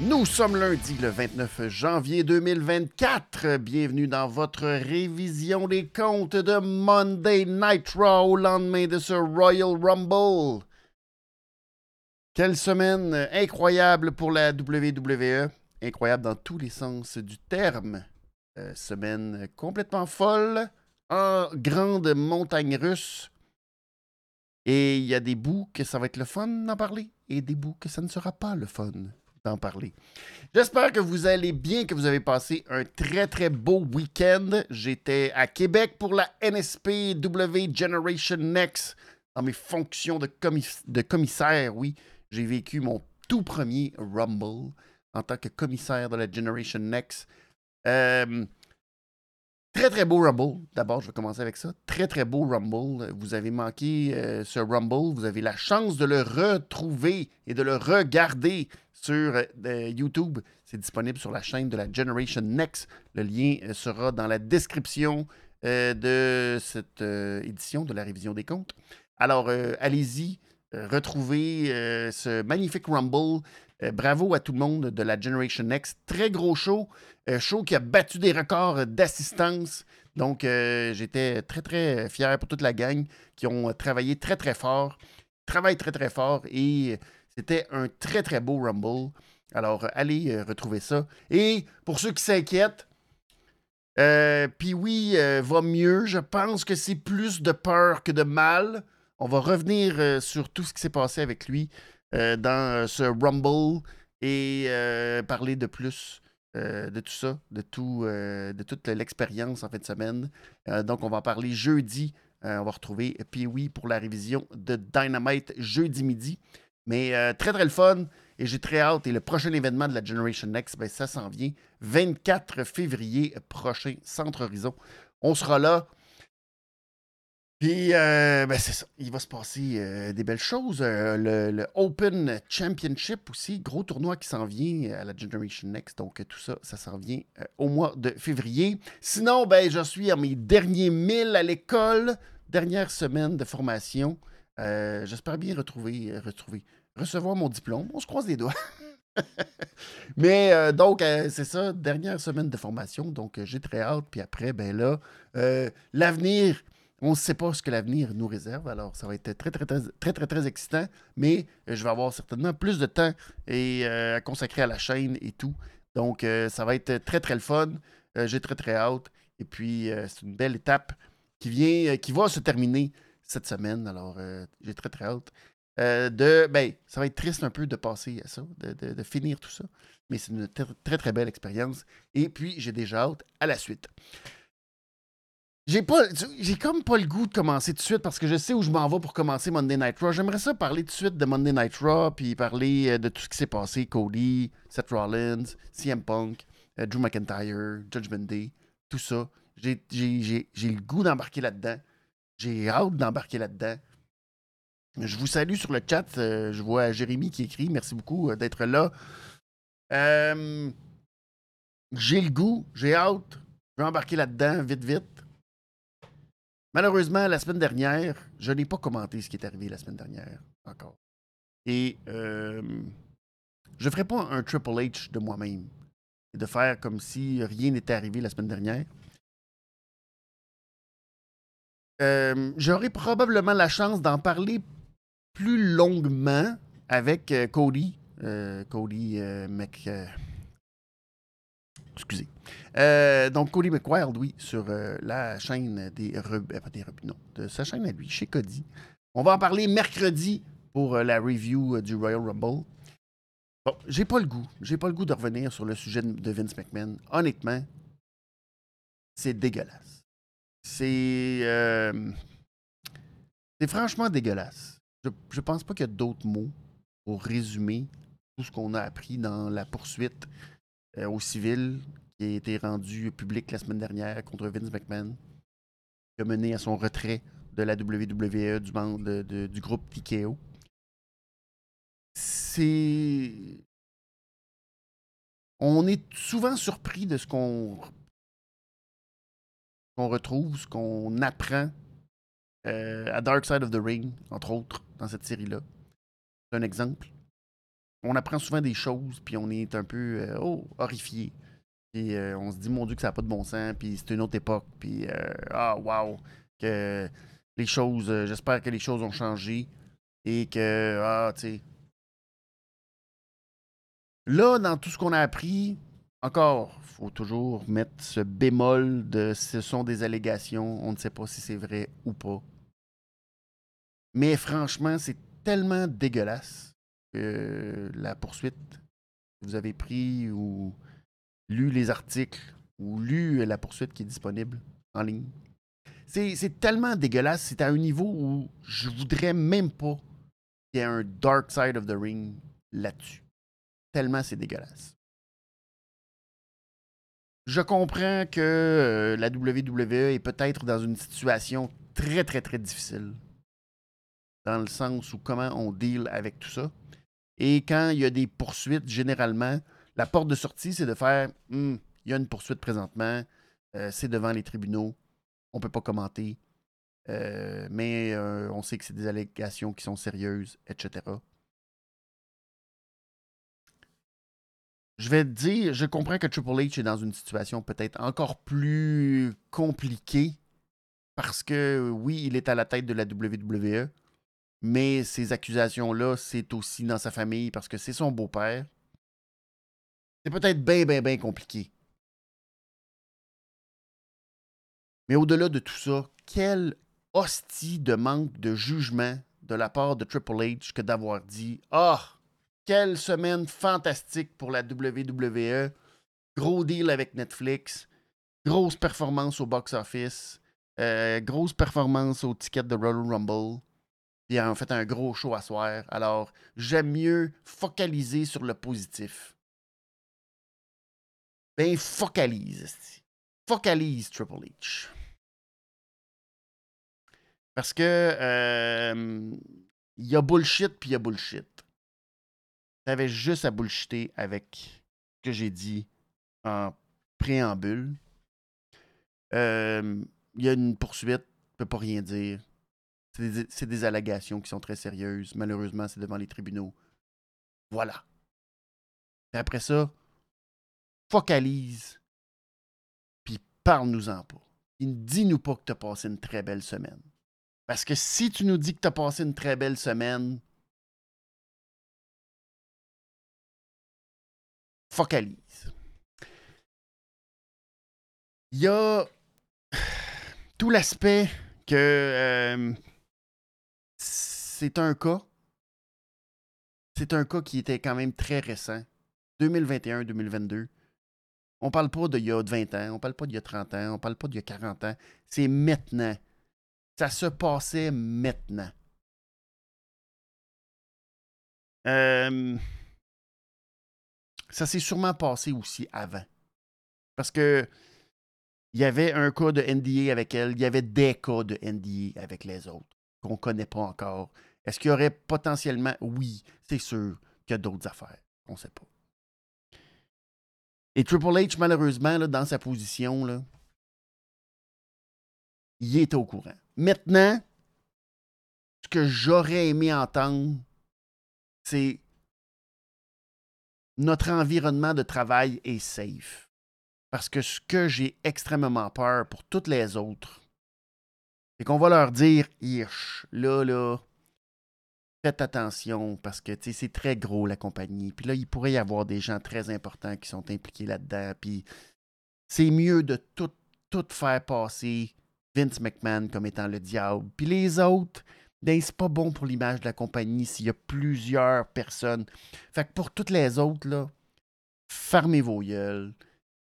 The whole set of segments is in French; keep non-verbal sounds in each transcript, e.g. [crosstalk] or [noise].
Nous sommes lundi le 29 janvier 2024. Bienvenue dans votre révision des comptes de Monday Night Raw au lendemain de ce Royal Rumble. Quelle semaine incroyable pour la WWE. Incroyable dans tous les sens du terme. Euh, semaine complètement folle en grande montagne russe. Et il y a des bouts que ça va être le fun d'en parler et des bouts que ça ne sera pas le fun d'en parler. J'espère que vous allez bien, que vous avez passé un très très beau week-end. J'étais à Québec pour la NSPW Generation Next dans mes fonctions de, de commissaire. Oui, j'ai vécu mon tout premier Rumble en tant que commissaire de la Generation Next. Euh, Très, très beau Rumble. D'abord, je vais commencer avec ça. Très, très beau Rumble. Vous avez manqué euh, ce Rumble. Vous avez la chance de le retrouver et de le regarder sur euh, YouTube. C'est disponible sur la chaîne de la Generation Next. Le lien sera dans la description de cette édition de la révision des comptes. Alors, allez-y, retrouvez ce magnifique Rumble. bravo à tout le monde de la Generation Next. Très gros show. Un show qui a battu des records d'assistance. Donc, euh, j'étais très, très fier pour toute la gang qui ont travaillé très, très fort. Travaillent très, très fort. Et c'était un très, très beau Rumble. Alors, allez euh, retrouver ça. Et pour ceux qui s'inquiètent, euh, puis oui, va mieux. Je pense que c'est plus de peur que de mal. On va revenir sur tout ce qui s'est passé avec lui dans ce Rumble et parler de plus euh, de tout ça, de, tout, euh, de toute l'expérience en fin de semaine. Euh, donc, on va parler jeudi. on va retrouver Pee-Wee pour la révision de Dynamite jeudi midi. Mais très, très le fun. Et j'ai très hâte. Et le prochain événement de la Generation Next, ben, ça s'en vient. 24 février prochain, Centre Horizon. On sera là. Puis, euh, ben c'est ça. Il va se passer euh, des belles choses. Euh, le, Open Championship aussi, gros tournoi qui s'en vient à la Generation Next. Donc, tout ça, ça s'en vient au mois de février. Sinon, ben, je suis à mes derniers milles à l'école. Dernière semaine de formation. J'espère bien retrouver, retrouver, recevoir mon diplôme. On se croise les doigts. [laughs] Mais donc, c'est ça, dernière semaine de formation. Donc, j'ai très hâte. Puis après, ben là, l'avenir on ne sait pas ce que l'avenir nous réserve, alors ça va être très, très, très, très, très, très excitant, mais euh, je vais avoir certainement plus de temps et, euh, à consacrer à la chaîne et tout. Donc, euh, ça va être très, très le fun. J'ai très, très hâte. Et puis, c'est une belle étape qui vient, qui va se terminer cette semaine. Alors, j'ai très, très hâte. de, ben, ça va être triste un peu de passer à ça, de, de finir tout ça. Mais c'est une très, très belle expérience. Et puis, j'ai déjà hâte à la suite. J'ai pas, j'ai comme pas le goût de commencer tout de suite parce que je sais où je m'en vais pour commencer Monday Night Raw. J'aimerais ça parler tout de suite de Monday Night Raw puis parler euh, de tout ce qui s'est passé, Cody, Seth Rollins, CM Punk, euh, Drew McIntyre, Judgment Day, tout ça. J'ai, le goût d'embarquer là-dedans. J'ai hâte d'embarquer là-dedans. Je vous salue sur le chat. Euh, je vois Jérémy qui écrit. Merci beaucoup d'être là. j'ai le goût, j'ai hâte. Je vais embarquer là-dedans vite, vite. Malheureusement, la semaine dernière, je n'ai pas commenté ce qui est arrivé la semaine dernière encore. Et euh, je ne ferai pas un Triple H de moi-même. De faire comme si rien n'était arrivé la semaine dernière. Euh, j'aurai probablement la chance d'en parler plus longuement avec euh, Cody. Cody Mc, Excusez. Euh, donc, Cody McWild, oui, sur euh, la chaîne des Rebelles. Pas des non, de sa chaîne à lui, chez Cody. On va en parler mercredi pour euh, la review du Royal Rumble. Bon, j'ai pas le goût. J'ai pas le goût de revenir sur le sujet de Vince McMahon. Honnêtement, c'est dégueulasse. C'est. c'est franchement dégueulasse. Je, pense pas qu'il y a d'autres mots pour résumer tout ce qu'on a appris dans la poursuite euh, au civil qui a été rendu public la semaine dernière contre Vince McMahon, qui a mené à son retrait de la WWE du, du groupe TKO. c'est. On est souvent surpris de ce qu'on qu'on retrouve, ce qu'on apprend euh, à Dark Side of the Ring, entre autres, dans cette série-là. C'est un exemple. On apprend souvent des choses, puis on est un peu euh, oh, horrifié. Puis euh, on se dit, mon Dieu, que ça n'a pas de bon sens, puis c'est une autre époque, puis ah, wow, que les choses, j'espère que les choses ont changé et que, ah, tu sais. Là, dans tout ce qu'on a appris, encore, faut toujours mettre ce bémol de ce sont des allégations, on ne sait pas si c'est vrai ou pas. Mais franchement, c'est tellement dégueulasse que la poursuite, vous avez pris ou lu les articles ou lu la poursuite qui est disponible en ligne. C'est tellement dégueulasse, c'est à un niveau où je voudrais même pas qu'il y ait un Dark Side of the Ring là-dessus. Tellement c'est dégueulasse. Je comprends que euh, la WWE est peut-être dans une situation très, très, très difficile. Dans le sens où comment on deal avec tout ça. Et quand il y a des poursuites, généralement, la porte de sortie, c'est de faire hmm, il y a une poursuite présentement, euh, c'est devant les tribunaux, on ne peut pas commenter. Euh, mais on sait que c'est des allégations qui sont sérieuses, etc. je vais te dire, je comprends que Triple H est dans une situation peut-être encore plus compliquée parce que oui, il est à la tête de la WWE, mais ces accusations-là, c'est aussi dans sa famille parce que c'est son beau-père. C'est peut-être bien, bien, bien compliqué. Mais au-delà de tout ça, quel hostie de manque de jugement de la part de Triple H que d'avoir dit Ah, quelle semaine fantastique pour la WWE. Gros deal avec Netflix. Grosse performance au box-office. Euh, grosse performance au ticket de Royal Rumble. Puis en fait un gros show à soir. Alors, j'aime mieux focaliser sur le positif. Ben, focalise. Focalise Triple H. Parce que euh, il y a bullshit puis il y a bullshit. T'avais juste à bullshiter avec ce que j'ai dit en préambule. Il y a une poursuite, ne peut pas rien dire. C'est des, allégations qui sont très sérieuses. Malheureusement, c'est devant les tribunaux. Voilà. Et après ça, focalise, puis parle-nous-en pas. Dis-nous pas que tu as passé une très belle semaine. Parce que si tu nous dis que tu as passé une très belle semaine, focalise. Il y a [sighs] tout l'aspect que euh, c'est un cas. C'est un cas qui était quand même très récent. 2021-2022. On parle pas d'il y a 20 ans, on parle pas d'il y a 30 ans, on parle pas d'il y a 40 ans. C'est maintenant. Ça se passait maintenant. Euh, ça s'est sûrement passé aussi avant. Parce que il y avait un cas de NDA avec elle, il y avait des cas de NDA avec les autres qu'on ne connaît pas encore. Est-ce qu'il y aurait potentiellement, oui, c'est sûr qu'il y a d'autres affaires. On ne sait pas. Et Triple H, malheureusement, dans sa position, il est au courant. Maintenant, ce que j'aurais aimé entendre, c'est notre environnement de travail est safe. Parce que ce que j'ai extrêmement peur pour toutes les autres, c'est qu'on va leur dire, Hirsch, là, là, faites attention parce que c'est très gros la compagnie. Puis là, il pourrait y avoir des gens très importants qui sont impliqués là-dedans. Puis c'est mieux de tout, tout faire passer Vince McMahon comme étant le diable. Puis les autres, ben, c'est pas bon pour l'image de la compagnie s'il y a plusieurs personnes. Fait que pour toutes les autres, là, fermez vos gueules,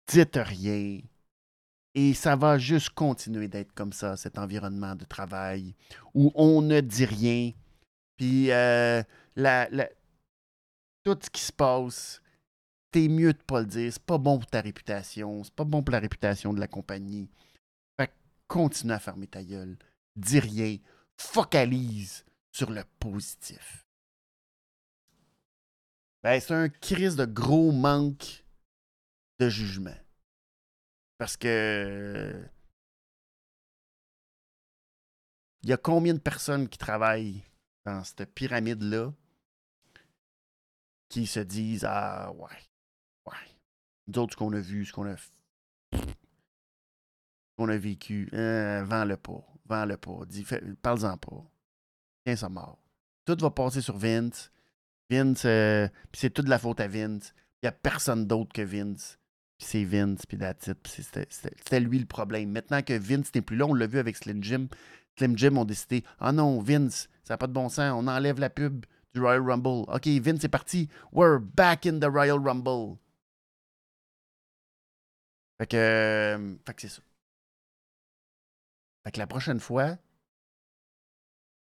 dites rien. Et ça va juste continuer d'être comme ça, cet environnement de travail où on ne dit rien. Puis euh, la, tout ce qui se passe, c'est mieux de pas le dire. C'est pas bon pour ta réputation. C'est pas bon pour la réputation de la compagnie. Fait que continue à fermer ta gueule. Dis rien focalise sur le positif. Ben, c'est un crise de gros manque de jugement. Parce que. Il y a combien de personnes qui travaillent dans cette pyramide-là qui se disent Ah, ouais, ouais. D'autres, ce qu'on a vu, ce qu'on a, qu'on a vécu, euh, vends-le pas, vends-le pas, parle-en pas. Tiens, ça mort. Tout va passer sur Vince. Vince, euh, puis c'est toute la faute à Vince. Il n'y a personne d'autre que Vince. Puis c'est Vince, puis it. C'était lui le problème. Maintenant que Vince n'est plus là, on l'a vu avec Slim Jim. Slim Jim ont décidé Ah non, Vince, ça n'a pas de bon sens, on enlève la pub du Royal Rumble. OK, Vince est parti. We're back in the Royal Rumble. Fait que, euh, fait que c'est ça. Fait que la prochaine fois,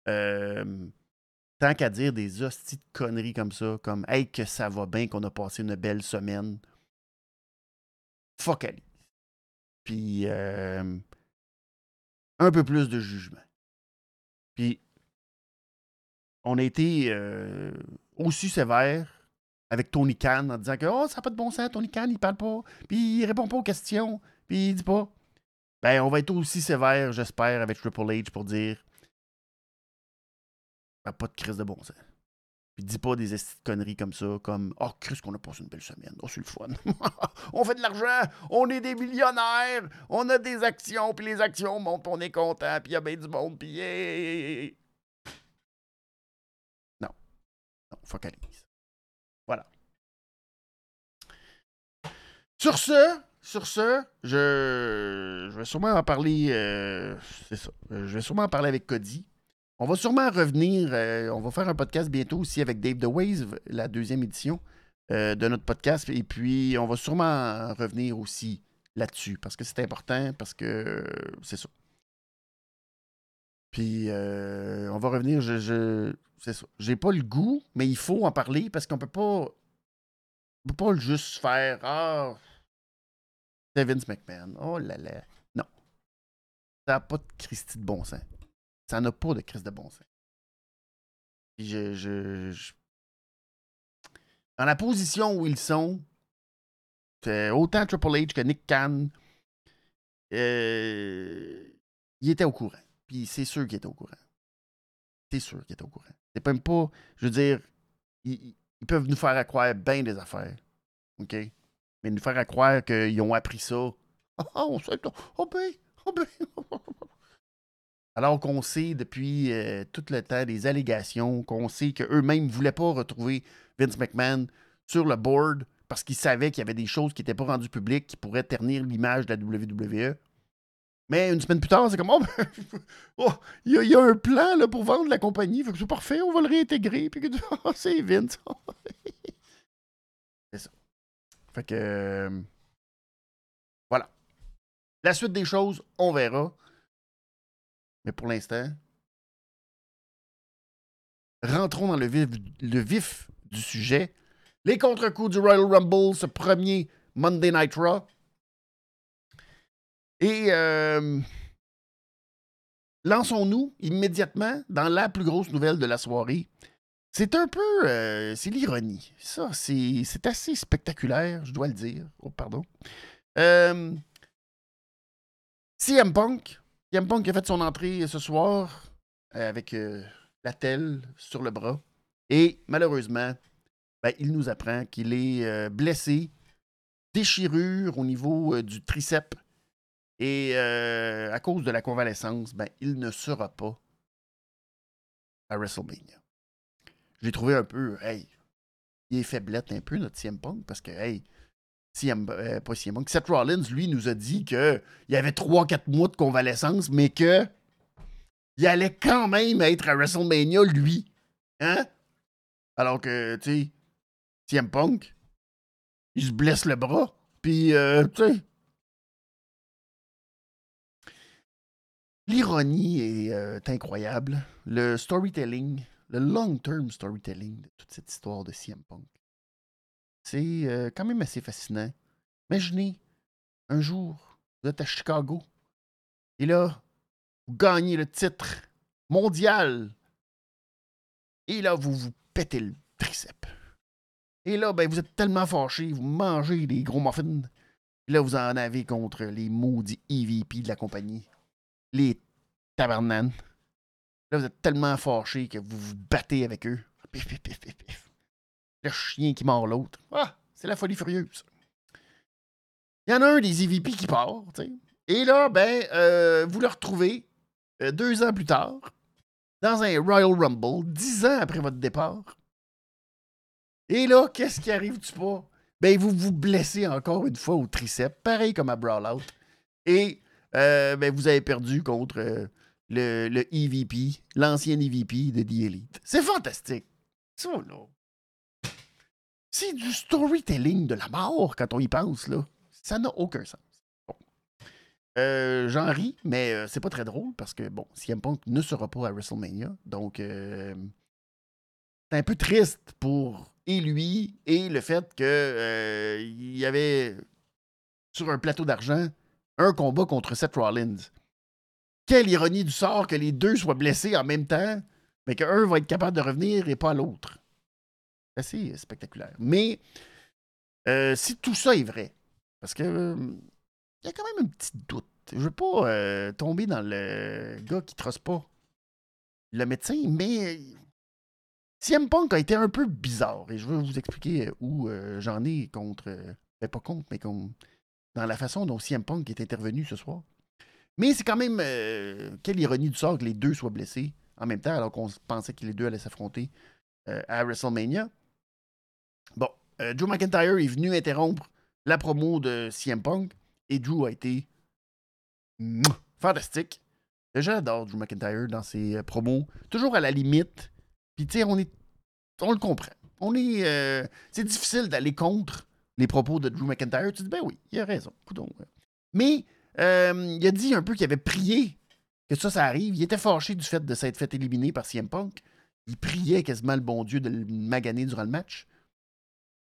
euh, tant qu'à dire des hosties de conneries comme ça, comme Hey, que ça va bien, qu'on a passé une belle semaine, focalise. Puis euh, un peu plus de jugement. Puis on a été euh, aussi sévère avec Tony Khan en disant que oh, ça n'a pas de bon sens, Tony Khan, il parle pas, puis il répond pas aux questions, puis il dit pas. Ben, on va être aussi sévère, j'espère, avec Triple H pour dire pas de crise de bon sens. Puis dis pas des conneries comme ça, comme Oh, Chris, qu'on a passé une belle semaine. Oh, c'est le fun. [laughs] on fait de l'argent, on est des millionnaires, on a des actions, puis les actions montent, on est content, puis il y a bien du monde, puis. Non. Non, focalise. Voilà. Sur ce, sur ce, je, je vais sûrement en parler. Euh, c'est ça. Je vais sûrement en parler avec Cody. On va sûrement revenir. Euh, on va faire un podcast bientôt aussi avec Dave The Wave, la deuxième édition euh, de notre podcast. Et puis, on va sûrement revenir aussi là-dessus parce que c'est important, parce que c'est ça. Puis, euh, on va revenir. Je, c'est ça. J'ai pas le goût, mais il faut en parler parce qu'on peut pas. On peut pas juste faire Ah, c'est Vince McMahon. Oh là là. Non. Ça n'a pas de Christie de bon sens. Ça n'a pas de crise de bon sens. Je, je, Dans la position où ils sont, autant Triple H que Nick Khan, euh, il était au courant. Puis c'est sûr qu'il était au courant. C'est sûr qu'il était au courant. C'est même pas. Je veux dire, ils, peuvent nous faire croire bien des affaires. OK? Mais nous faire croire qu'ils ont appris ça. [laughs] Ah, oh, on sait. Oh ben, oh ben. [laughs] Alors qu'on sait depuis euh, tout le temps des allégations, qu'on sait qu'eux-mêmes ne voulaient pas retrouver Vince McMahon sur le board parce qu'ils savaient qu'il y avait des choses qui n'étaient pas rendues publiques qui pourraient ternir l'image de la WWE. Mais une semaine plus tard, c'est comme Oh, [laughs] oh il y, a un plan là, pour vendre la compagnie. c'est parfait, on va le réintégrer. Puis [laughs] oh, c'est Vince. [laughs] c'est ça. Fait que. Euh, voilà. La suite des choses, on verra. Mais pour l'instant, rentrons dans le vif, le vif du sujet. Les contre-coups du Royal Rumble, ce premier Monday Night Raw. Et euh, lançons-nous immédiatement dans la plus grosse nouvelle de la soirée. C'est un peu. Euh, c'est l'ironie. Ça, c'est assez spectaculaire, je dois le dire. Oh, pardon. Euh, CM Punk CM Punk a fait son entrée ce soir euh, avec euh, la telle sur le bras. Et malheureusement, ben, il nous apprend qu'il est euh, blessé, déchirure au niveau du triceps. Et à cause de la convalescence, ben, il ne sera pas à WrestleMania. J'ai trouvé un peu, hey, il est faiblette un peu notre CM Punk parce que, hey, CM, euh, pas CM Seth Rollins, lui, nous a dit qu'il y avait 3-4 mois de convalescence, mais que il allait quand même être à WrestleMania, lui. Hein? Alors que, tu sais, CM Punk, il se blesse le bras, puis, euh. L'ironie est euh, incroyable. Le storytelling, le long-term storytelling de toute cette histoire de CM Punk. C'est euh, quand même assez fascinant. Imaginez, un jour, vous êtes à Chicago, et là, vous gagnez le titre mondial, et là, vous vous pétez le triceps. Et là, ben, vous êtes tellement fâchés, vous mangez des gros muffins. Et là, vous en avez contre les maudits EVP de la compagnie. Les tabernanes. Là, vous êtes tellement fâchés que vous vous battez avec eux. Pif, pif, pif. Le chien qui mord l'autre. Ah, c'est la folie furieuse. Il y en a un des EVP qui part, tu sais. Et là, ben, euh, vous le retrouvez euh, deux ans plus tard dans un Royal Rumble, dix ans après votre départ. Et là, qu'est-ce qui arrive du pas? Ben, vous vous blessez encore une fois au triceps, pareil comme à Brawlout. Et euh, ben, vous avez perdu contre le, EVP, l'ancien EVP de The Elite. C'est fantastique. Ça, là. C'est du storytelling de la mort quand on y pense, là. Ça n'a aucun sens. Euh, j'en ris, mais euh, c'est pas très drôle parce que, bon, CM Punk ne sera pas à WrestleMania. Donc, euh, c'est un peu triste pour et lui et le fait qu'il y avait sur un plateau d'argent un combat contre Seth Rollins. Quelle ironie du sort que les deux soient blessés en même temps, mais qu'un va être capable de revenir et pas l'autre. Assez spectaculaire. Mais si tout ça est vrai, parce que il y a quand même un petit doute. Je veux pas euh, tomber dans le gars qui trosse pas le médecin, mais CM Punk a été un peu bizarre. Et je veux vous expliquer où euh, j'en ai contre. Ben, pas contre, mais comme dans la façon dont CM Punk est intervenu ce soir. Mais c'est quand même. Euh, quelle ironie du sort que les deux soient blessés en même temps, alors qu'on pensait que les deux allaient s'affronter à WrestleMania. Bon, Joe McIntyre est venu interrompre la promo de CM Punk. Et Drew a été fantastique. J'adore Drew McIntyre dans ses euh, promos. Toujours à la limite. Puis, tu sais, on est. On le comprend. On est. Euh, c'est difficile d'aller contre les propos de Drew McIntyre. Tu dis, ben oui, il a raison. Mais, euh, il a dit un peu qu'il avait prié que ça, ça arrive. Il était fâché du fait de s'être fait éliminer par CM Punk. Il priait quasiment le bon Dieu de le maganer durant le match.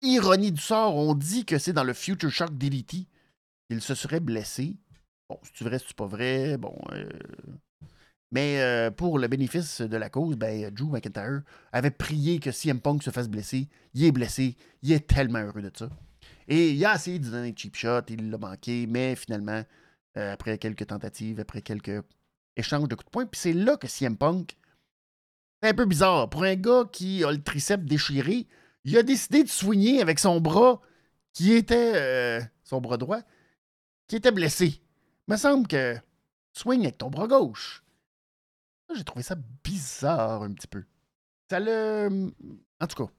Ironie du sort, on dit que c'est dans le Future Shock DDT il se serait blessé. Bon, si tu vrai, si c'est pas vrai, bon. Euh, mais euh, pour le bénéfice de la cause, ben, Drew McIntyre avait prié que CM Punk se fasse blesser. Il est blessé. Il est tellement heureux de ça. Et il a essayé de donner un cheap shot. Il l'a manqué. Mais finalement, euh, après quelques tentatives, après quelques échanges de coups de poing, puis c'est là que CM Punk. C'est un peu bizarre. Pour un gars qui a le triceps déchiré, il a décidé de soigner avec son bras qui était son bras droit qui était blessé. Il me semble que swing avec ton bras gauche. J'ai trouvé ça bizarre un petit peu. Ça le. En tout cas.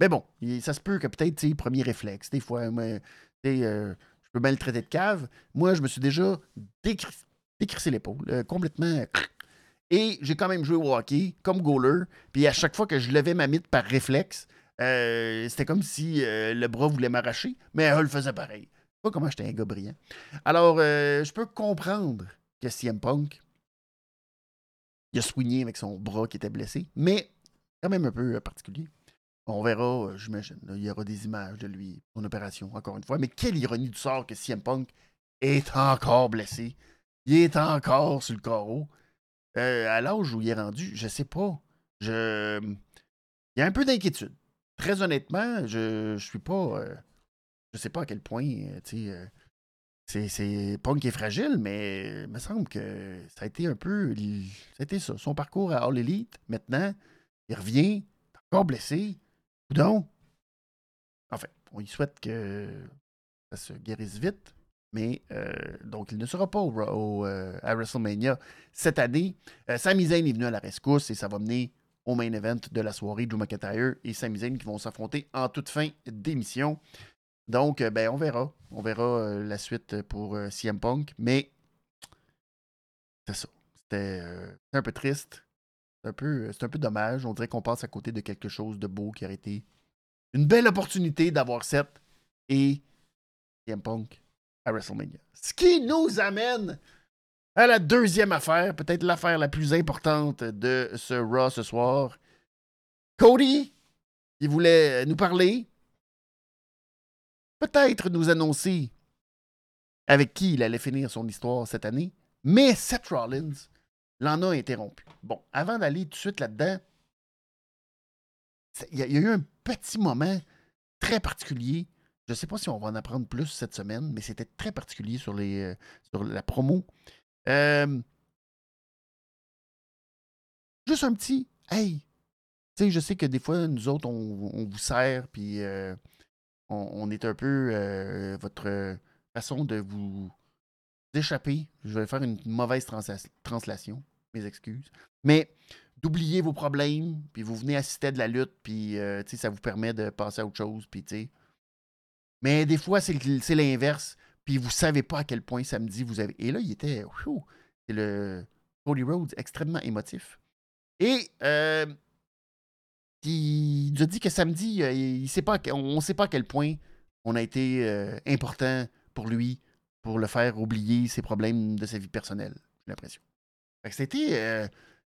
Mais bon, ça se peut que peut-être, premier réflexe. Des fois, euh, je peux le traiter de cave. Moi, je me suis déjà décrissé l'épaule, euh, complètement. Et j'ai quand même joué au hockey comme goaler. Puis à chaque fois que je levais ma mythe par réflexe, euh, c'était comme si le bras voulait m'arracher, mais elle le faisait pareil pas comment j'étais un gars brillant. Alors, euh, je peux comprendre que CM Punk, il a soigné avec son bras qui était blessé, mais quand même un peu euh, particulier. On verra, euh, j'imagine. Il y aura des images de lui, son opération, encore une fois. Mais quelle ironie du sort que CM Punk est encore blessé. Il est encore sur le carreau. à l'âge où il est rendu, je sais pas. Je... Il y a un peu d'inquiétude. Très honnêtement, je ne suis pas je sais pas à quel point, euh, euh, c'est Punk qui est fragile, mais il me semble que ça a été un peu. Ça ça. Son parcours à All Elite, maintenant, il revient, encore blessé. Ou donc. Enfin, on lui souhaite que ça se guérisse vite. Mais euh, donc, il ne sera pas au, à WrestleMania cette année. Sami Zayn est venu à la rescousse et ça va mener au main event de la soirée. Drew McIntyre et Sami Zayn qui vont s'affronter en toute fin d'émission. Donc, euh, ben, on verra. On verra euh, la suite pour euh, CM Punk. Mais c'est ça. C'était un peu triste. C'est un, peu, un peu dommage. On dirait qu'on passe à côté de quelque chose de beau qui aurait été une belle opportunité d'avoir Seth et CM Punk à WrestleMania. Ce qui nous amène à la deuxième affaire, peut-être l'affaire la plus importante de ce Raw ce soir. Cody, il voulait nous parler peut-être nous annoncer avec qui il allait finir son histoire cette année, mais Seth Rollins l'en a interrompu. Bon, avant d'aller tout de suite là-dedans, il y, a eu un petit moment très particulier. Je ne sais pas si on va en apprendre plus cette semaine, mais c'était très particulier sur, euh, sur la promo. Euh, juste un petit Hey! Tu sais, je sais que des fois, nous autres, on, vous sert, puis euh, on, est un peu votre façon de vous échapper. Je vais faire une mauvaise translation, mes excuses. Mais d'oublier vos problèmes, puis vous venez assister à de la lutte, puis euh, ça vous permet de passer à autre chose, puis. Mais des fois, c'est l'inverse, puis vous savez pas à quel point samedi vous avez. Et là, il était. C'est le Cody Rhodes extrêmement émotif. Et euh, il nous a dit que samedi, euh, il sait pas, on ne sait pas à quel point on a été euh, important pour lui pour le faire oublier ses problèmes de sa vie personnelle, j'ai l'impression. C'était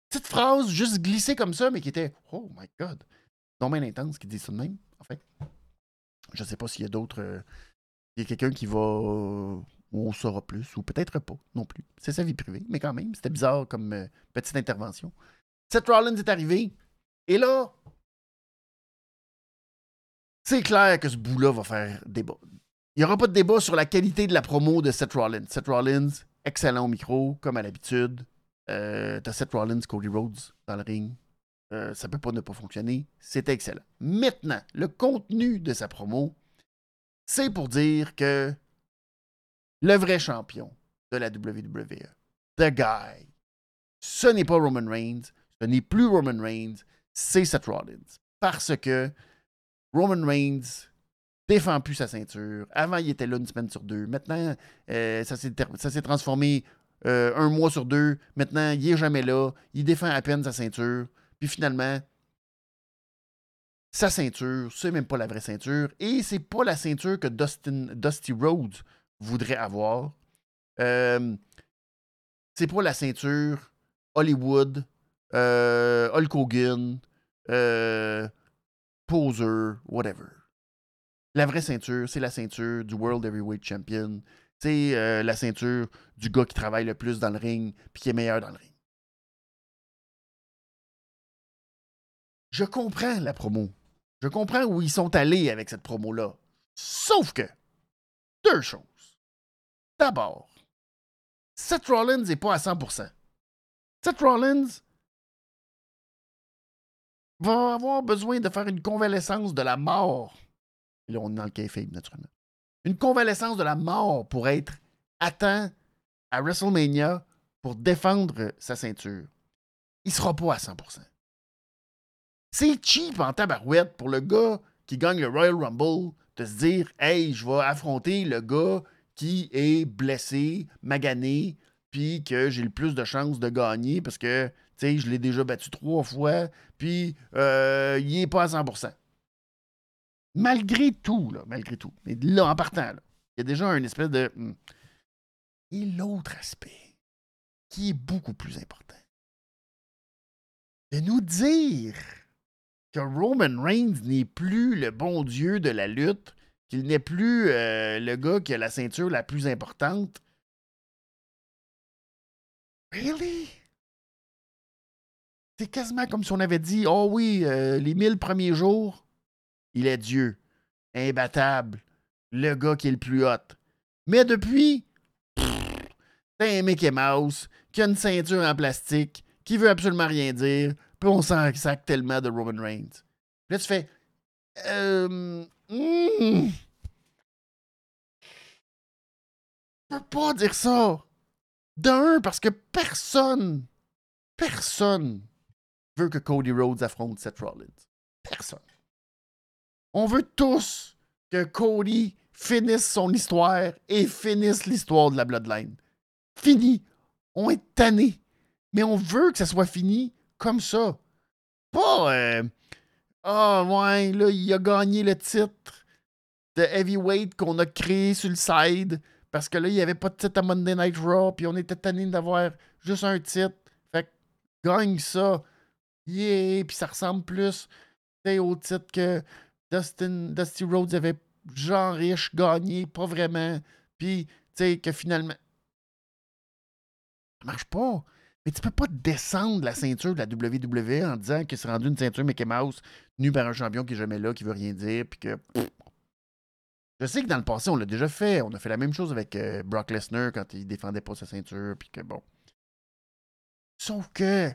petite phrase juste glissée comme ça, mais qui était Oh my God. Non, bien intense qui dit ça de même, en fait. Je sais pas s'il y a d'autres. Euh, il y a quelqu'un qui va. où on saura plus, ou peut-être pas non plus. C'est sa vie privée, mais quand même, c'était bizarre comme euh, petite intervention. Seth Rollins est arrivé, et là, c'est clair que ce bout-là va faire débat. Il n'y aura pas de débat sur la qualité de la promo de Seth Rollins. Seth Rollins, excellent au micro, comme à l'habitude. Euh, t'as Seth Rollins, Cody Rhodes dans le ring. Euh, ça peut pas ne pas fonctionner. C'était excellent. Maintenant, le contenu de sa promo, c'est pour dire que le vrai champion de la WWE, The Guy, ce n'est pas Roman Reigns, ce n'est plus Roman Reigns, c'est Seth Rollins. Parce que Roman Reigns défend plus sa ceinture. Avant, il était là une semaine sur deux. Maintenant, euh, ça s'est transformé euh, un mois sur deux. Maintenant, il est jamais là. Il défend à peine sa ceinture. Puis finalement, sa ceinture, c'est même pas la vraie ceinture. Et c'est pas la ceinture que Dustin, Dusty Rhodes voudrait avoir. Euh, c'est pas la ceinture Hollywood, euh, Hulk Hogan, euh, Poser, whatever. La vraie ceinture, c'est la ceinture du World Heavyweight Champion. C'est euh, la ceinture du gars qui travaille le plus dans le ring puis qui est meilleur dans le ring. Je comprends la promo. Je comprends où ils sont allés avec cette promo-là. Sauf que, deux choses. D'abord, Seth Rollins n'est pas à 100%. Seth Rollins va avoir besoin de faire une convalescence de la mort. Là, on est dans le café, naturellement une convalescence de la mort pour être atteint à WrestleMania pour défendre sa ceinture. Il sera pas à 100%. C'est cheap en tabarouette pour le gars qui gagne le Royal Rumble de se dire Hey, je vais affronter le gars qui est blessé, magané, puis que j'ai le plus de chances de gagner parce que, tu sais, je l'ai déjà battu trois fois, puis euh, il n'est pas à 100%. Malgré tout, là, malgré tout. Mais là, en partant, il y a déjà un espèce de. Hmm. Et l'autre aspect, qui est beaucoup plus important, de nous dire que Roman Reigns n'est plus le bon Dieu de la lutte, qu'il n'est plus euh, le gars qui a la ceinture la plus importante. Really? C'est quasiment comme si on avait dit Oh oui, euh, les mille premiers jours, il est Dieu, imbattable, le gars qui est le plus hot. Mais depuis, c'est un Mickey Mouse qui a une ceinture en plastique, qui veut absolument rien dire, puis on s'en sac tellement de Roman Reigns. Là, tu fais. Euh. Hmm. peux pas dire ça. D'un, parce que personne, personne veut que Cody Rhodes affronte Seth Rollins. Personne. On veut tous que Cody finisse son histoire et finisse l'histoire de la Bloodline. Fini. On est tanné. Mais on veut que ça soit fini comme ça. Pas. Euh, ah, ouais, là, il a gagné le titre de heavyweight qu'on a créé sur le side. Parce que là, il n'y avait pas de titre à Monday Night Raw. Puis on était tanné d'avoir juste un titre. Fait que gagne ça. Yeah. Puis ça ressemble plus au titre que Dustin, Dusty Rhodes avait genre riche gagné, pas vraiment. Puis, tu sais, que finalement. Ça marche pas. Mais tu peux pas descendre la ceinture de la WWE en disant que c'est rendu une ceinture Mickey Mouse nue par un champion qui est jamais là, qui veut rien dire, puis que Je sais que dans le passé, on l'a déjà fait. On a fait la même chose avec euh, Brock Lesnar quand il défendait pas sa ceinture, puis que bon. Sauf que.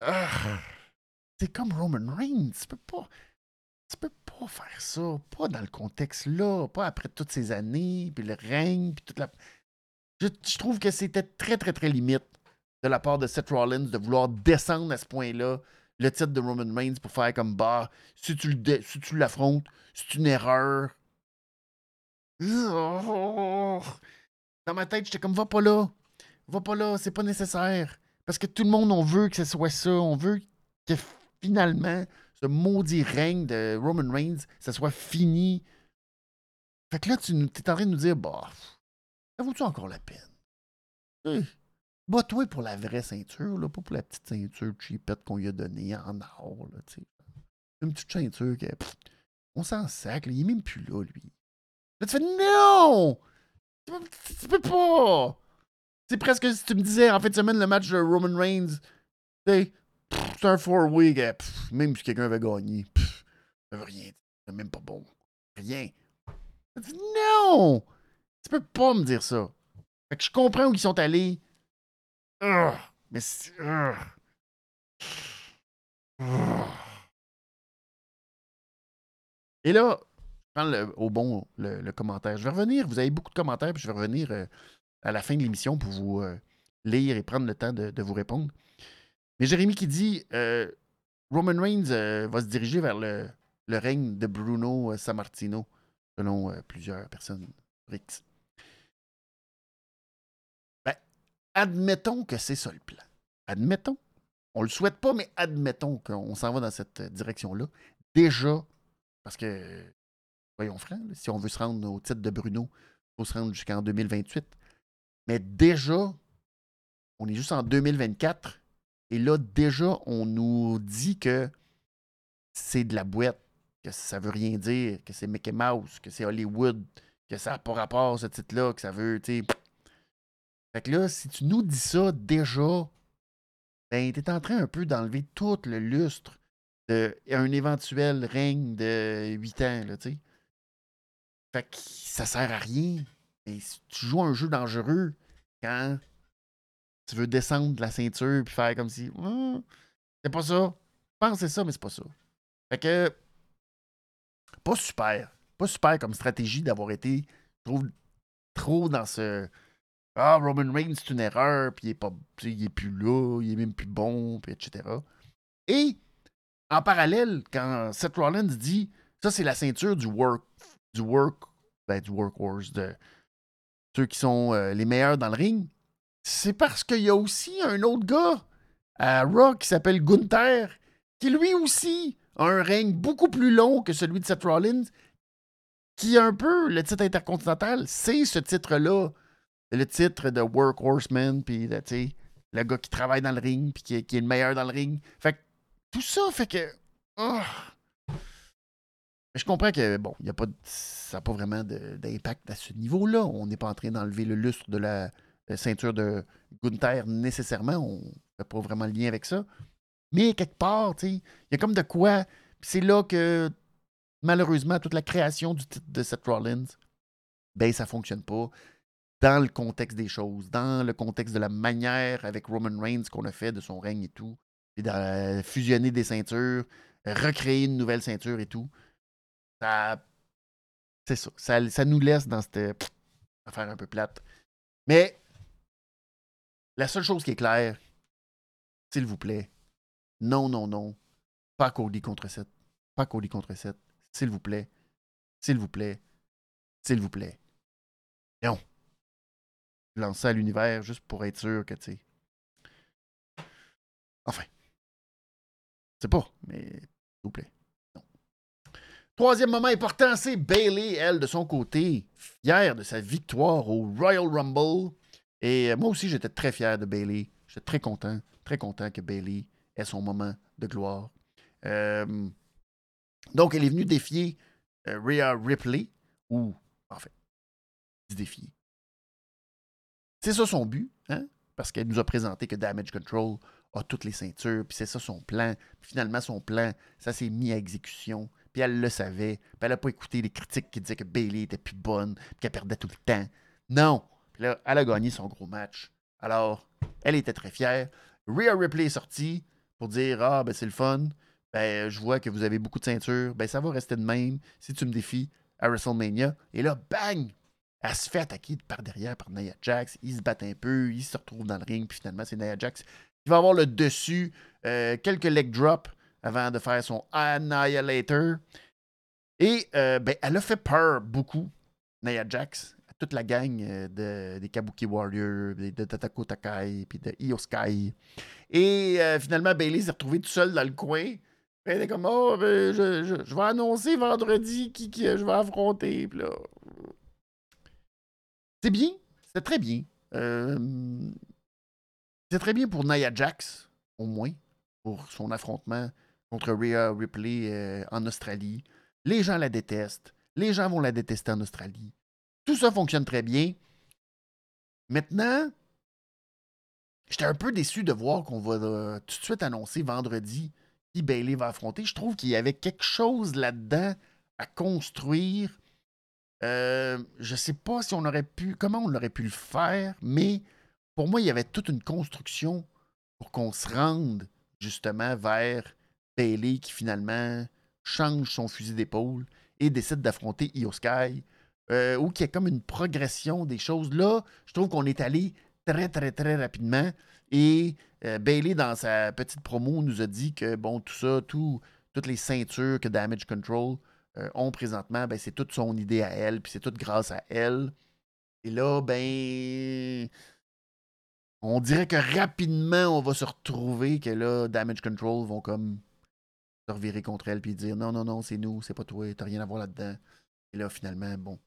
Ah, c'est comme Roman Reigns. Tu peux pas. Tu peux pas faire ça. Pas dans le contexte là. Pas après toutes ces années, puis le règne, puis toute la. Je, trouve que c'était très, très, très limite de la part de Seth Rollins de vouloir descendre à ce point-là le titre de Roman Reigns pour faire comme bah, si tu le si l'affrontes, c'est une erreur. Dans ma tête, j'étais comme va pas là. Va pas là, c'est pas nécessaire. Parce que tout le monde, on veut que ce soit ça. On veut que finalement, ce maudit règne de Roman Reigns, ça soit fini. Fait que là, tu es en train de nous dire, bah, ça vaut-tu encore la peine? Bats-toi pour la vraie ceinture, là, pas pour la petite ceinture cheapette qu'on lui a donnée en or. Là, Une petite ceinture qui on s'en sac, il est même plus là, lui. Là, tu fais non! Tu peux, pas! C'est presque si tu me disais en fin de semaine le match de Roman Reigns, c'est un four-way, même si quelqu'un avait gagné, ça veut rien. C'est même pas bon. Rien. Non! Tu peux pas me dire ça. Je comprends où ils sont allés. Mais Et là, je prends au bon le, commentaire. Je vais revenir, vous avez beaucoup de commentaires, puis je vais revenir euh, à la fin de l'émission pour vous euh, lire et prendre le temps de, vous répondre. Mais Jérémy qui dit euh, Roman Reigns va se diriger vers le, règne de Bruno Sammartino, selon plusieurs personnes. Admettons que c'est ça le plan. Admettons. On le souhaite pas, mais admettons qu'on s'en va dans cette direction-là. Déjà, parce que, voyons franc, si on veut se rendre au titre de Bruno, il faut se rendre jusqu'en 2028. Mais déjà, on est juste en 2024. Et là, déjà, on nous dit que c'est de la boîte, que ça veut rien dire, que c'est Mickey Mouse, que c'est Hollywood, que ça n'a pas rapport, ce titre-là, que ça veut, tu sais, fait que là, si tu nous dis ça déjà, ben, t'es en train un peu d'enlever tout le lustre d'un éventuel règne de 8 ans, là, tu sais. Fait que ça sert à rien. Et si tu joues un jeu dangereux quand tu veux descendre de la ceinture puis faire comme si hum, c'est pas ça. Je pense c'est ça, mais c'est pas ça. Fait que pas super. Pas super comme stratégie d'avoir été, je trouve, trop dans ce ah, Roman Reigns, c'est une erreur, puis il est, pas, il plus là, il est même plus bon, puis etc. Et en parallèle, quand Seth Rollins dit ça, c'est la ceinture du work, du work, ben, du workhorse, de ceux qui sont euh, les meilleurs dans le ring, c'est parce qu'il y a aussi un autre gars à Raw qui s'appelle Gunther, qui lui aussi a un règne beaucoup plus long que celui de Seth Rollins, qui un peu le titre intercontinental, c'est ce titre-là le titre de Workhorseman, puis le gars qui travaille dans le ring, puis qui, est le meilleur dans le ring. Fait que tout ça fait que. Oh. Je comprends que, bon, y a pas ça n'a pas vraiment d'impact à ce niveau-là. On n'est pas en train d'enlever le lustre de la, ceinture de Gunther nécessairement. On ne fait pas vraiment le lien avec ça. Mais quelque part, il y a comme de quoi. C'est là que, malheureusement, toute la création du titre de Seth Rollins, ben, ça fonctionne pas dans le contexte des choses, dans le contexte de la manière avec Roman Reigns qu'on a fait de son règne et tout, et de fusionner des ceintures, recréer une nouvelle ceinture et tout. Ça, c'est ça, ça, nous laisse dans cette affaire un peu plate. Mais la seule chose qui est claire, s'il vous plaît, non, non, non, pas Cody contre 7. Pas Cody contre 7. S'il vous plaît. S'il vous plaît. S'il vous plaît. Non lancer à l'univers juste pour être sûr que, tu sais. Enfin. C'est pas, mais s'il vous plaît. Troisième moment important, c'est Bailey, elle, de son côté, fière de sa victoire au Royal Rumble. Et euh, moi aussi, j'étais très fier de Bailey. J'étais très content, très content que Bailey ait son moment de gloire. Euh, donc, elle est venue défier euh, Rhea Ripley, ou, en fait, défier. C'est ça son but, hein? parce qu'elle nous a présenté que Damage Control a toutes les ceintures, puis c'est ça son plan. finalement, son plan, ça s'est mis à exécution, puis elle le savait. Puis elle n'a pas écouté les critiques qui disaient que Bailey était plus bonne, puis qu'elle perdait tout le temps. Non. Puis là, elle a gagné son gros match. Alors, elle était très fière. Rhea Ripley est sortie pour dire Ah, ben c'est le fun. Ben, je vois que vous avez beaucoup de ceintures. Ben, ça va rester de même si tu me défies à WrestleMania. Et là, bang! Elle se fait attaquer par derrière par Nia Jax. Ils se battent un peu, ils se retrouvent dans le ring, puis finalement, c'est Nia Jax qui va avoir le dessus. Euh, quelques leg drops avant de faire son Annihilator. Et euh, ben, elle a fait peur beaucoup, Nia Jax, à toute la gang euh, de, des Kabuki Warriors, de, Tatako Takai, puis de Io Sky. Et finalement, Bailey s'est retrouvée tout seul dans le coin. Elle est comme, oh, ben, je, vais annoncer vendredi qui, qui je vais affronter. Puis là, c'est bien. C'est très bien. Euh, c'est très bien pour Nia Jax, au moins, pour son affrontement contre Rhea Ripley euh, en Australie. Les gens la détestent. Les gens vont la détester en Australie. Tout ça fonctionne très bien. Maintenant, j'étais un peu déçu de voir qu'on va euh, tout de suite annoncer vendredi qui Bailey va affronter. Je trouve qu'il y avait quelque chose là-dedans à construire euh, je ne sais pas si on aurait pu, comment on aurait pu le faire, mais pour moi, il y avait toute une construction pour qu'on se rende justement vers Bailey qui finalement change son fusil d'épaule et décide d'affronter Io Sky, euh, ou qu'il y a comme une progression des choses. Là, je trouve qu'on est allé très, très, très rapidement. Et euh, Bailey, dans sa petite promo, nous a dit que, bon, tout ça, tout, toutes les ceintures que Damage Control euh, ont présentement, ben, c'est toute son idée à elle, puis c'est tout grâce à elle. Et là, ben. On dirait que rapidement, on va se retrouver que là, Damage Control vont comme se revirer contre elle puis dire non, non, non, c'est nous, c'est pas toi, t'as rien à voir là-dedans. Et là, finalement, bon.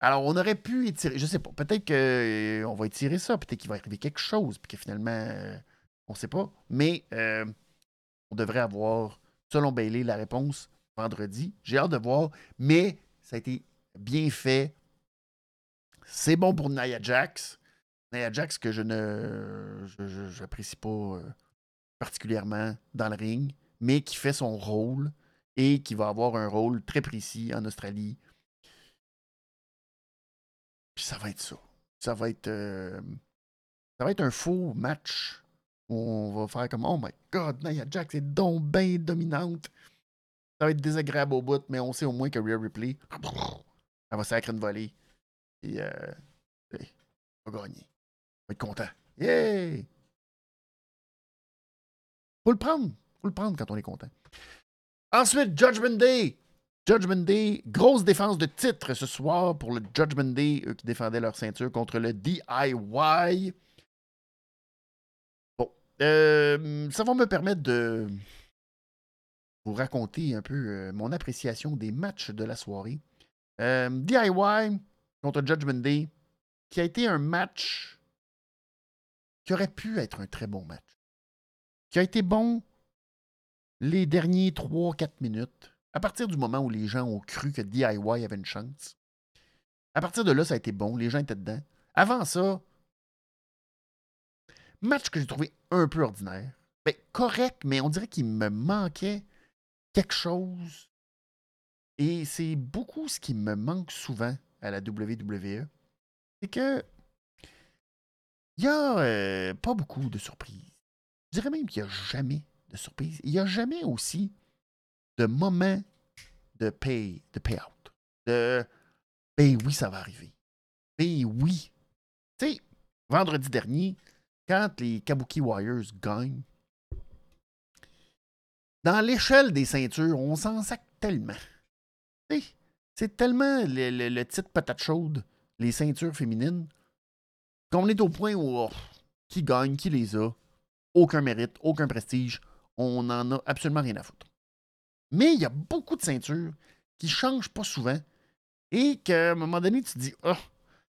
Alors, on aurait pu étirer, je sais pas, peut-être qu'on euh, va étirer ça, peut-être qu'il va arriver quelque chose, puis que finalement, euh, on sait pas. Mais on devrait avoir, selon Bailey, la réponse vendredi. J'ai hâte de voir, mais ça a été bien fait. C'est bon pour Nia Jax. Nia Jax que je ne j'apprécie pas euh, particulièrement dans le ring, mais qui fait son rôle et qui va avoir un rôle très précis en Australie. Puis ça va être ça. Ça va être euh, ça va être un faux match où on va faire comme Oh my god, Nia Jax est donc bien dominante. Ça va être désagréable au bout, mais on sait au moins que Rhea Ripley, elle va sacrer une volée. Et euh, va gagner. On va être content. Yeah! Faut le prendre. Faut le prendre quand on est content. Ensuite, Judgment Day. Judgment Day, grosse défense de titre ce soir pour le Judgment Day, eux qui défendaient leur ceinture contre le DIY. Bon, euh, ça va me permettre de vous raconter un peu euh, mon appréciation des matchs de la soirée. Euh, DIY contre Judgment Day, qui a été un match qui aurait pu être un très bon match. Qui a été bon les derniers 3-4 minutes, à partir du moment où les gens ont cru que DIY avait une chance. À partir de là, ça a été bon, les gens étaient dedans. Avant ça, match que j'ai trouvé un peu ordinaire. Ben, correct, mais on dirait qu'il me manquait quelque chose. Et c'est beaucoup ce qui me manque souvent à la WWE. C'est que il n'y a euh, pas beaucoup de surprises. Je dirais même qu'il n'y a jamais de surprises. Il n'y a jamais aussi de moment de pay, de payout. De ben oui, ça va arriver. Ben oui. Tu sais, vendredi dernier, quand les Kabuki Warriors gagnent, dans l'échelle des ceintures, on s'en sac tellement. C'est tellement le, titre patate chaude, les ceintures féminines, qu'on est au point où oh, qui gagne, qui les a, aucun mérite, aucun prestige, on n'en a absolument rien à foutre. Mais il y a beaucoup de ceintures qui ne changent pas souvent et qu'à un moment donné, tu te dis, oh,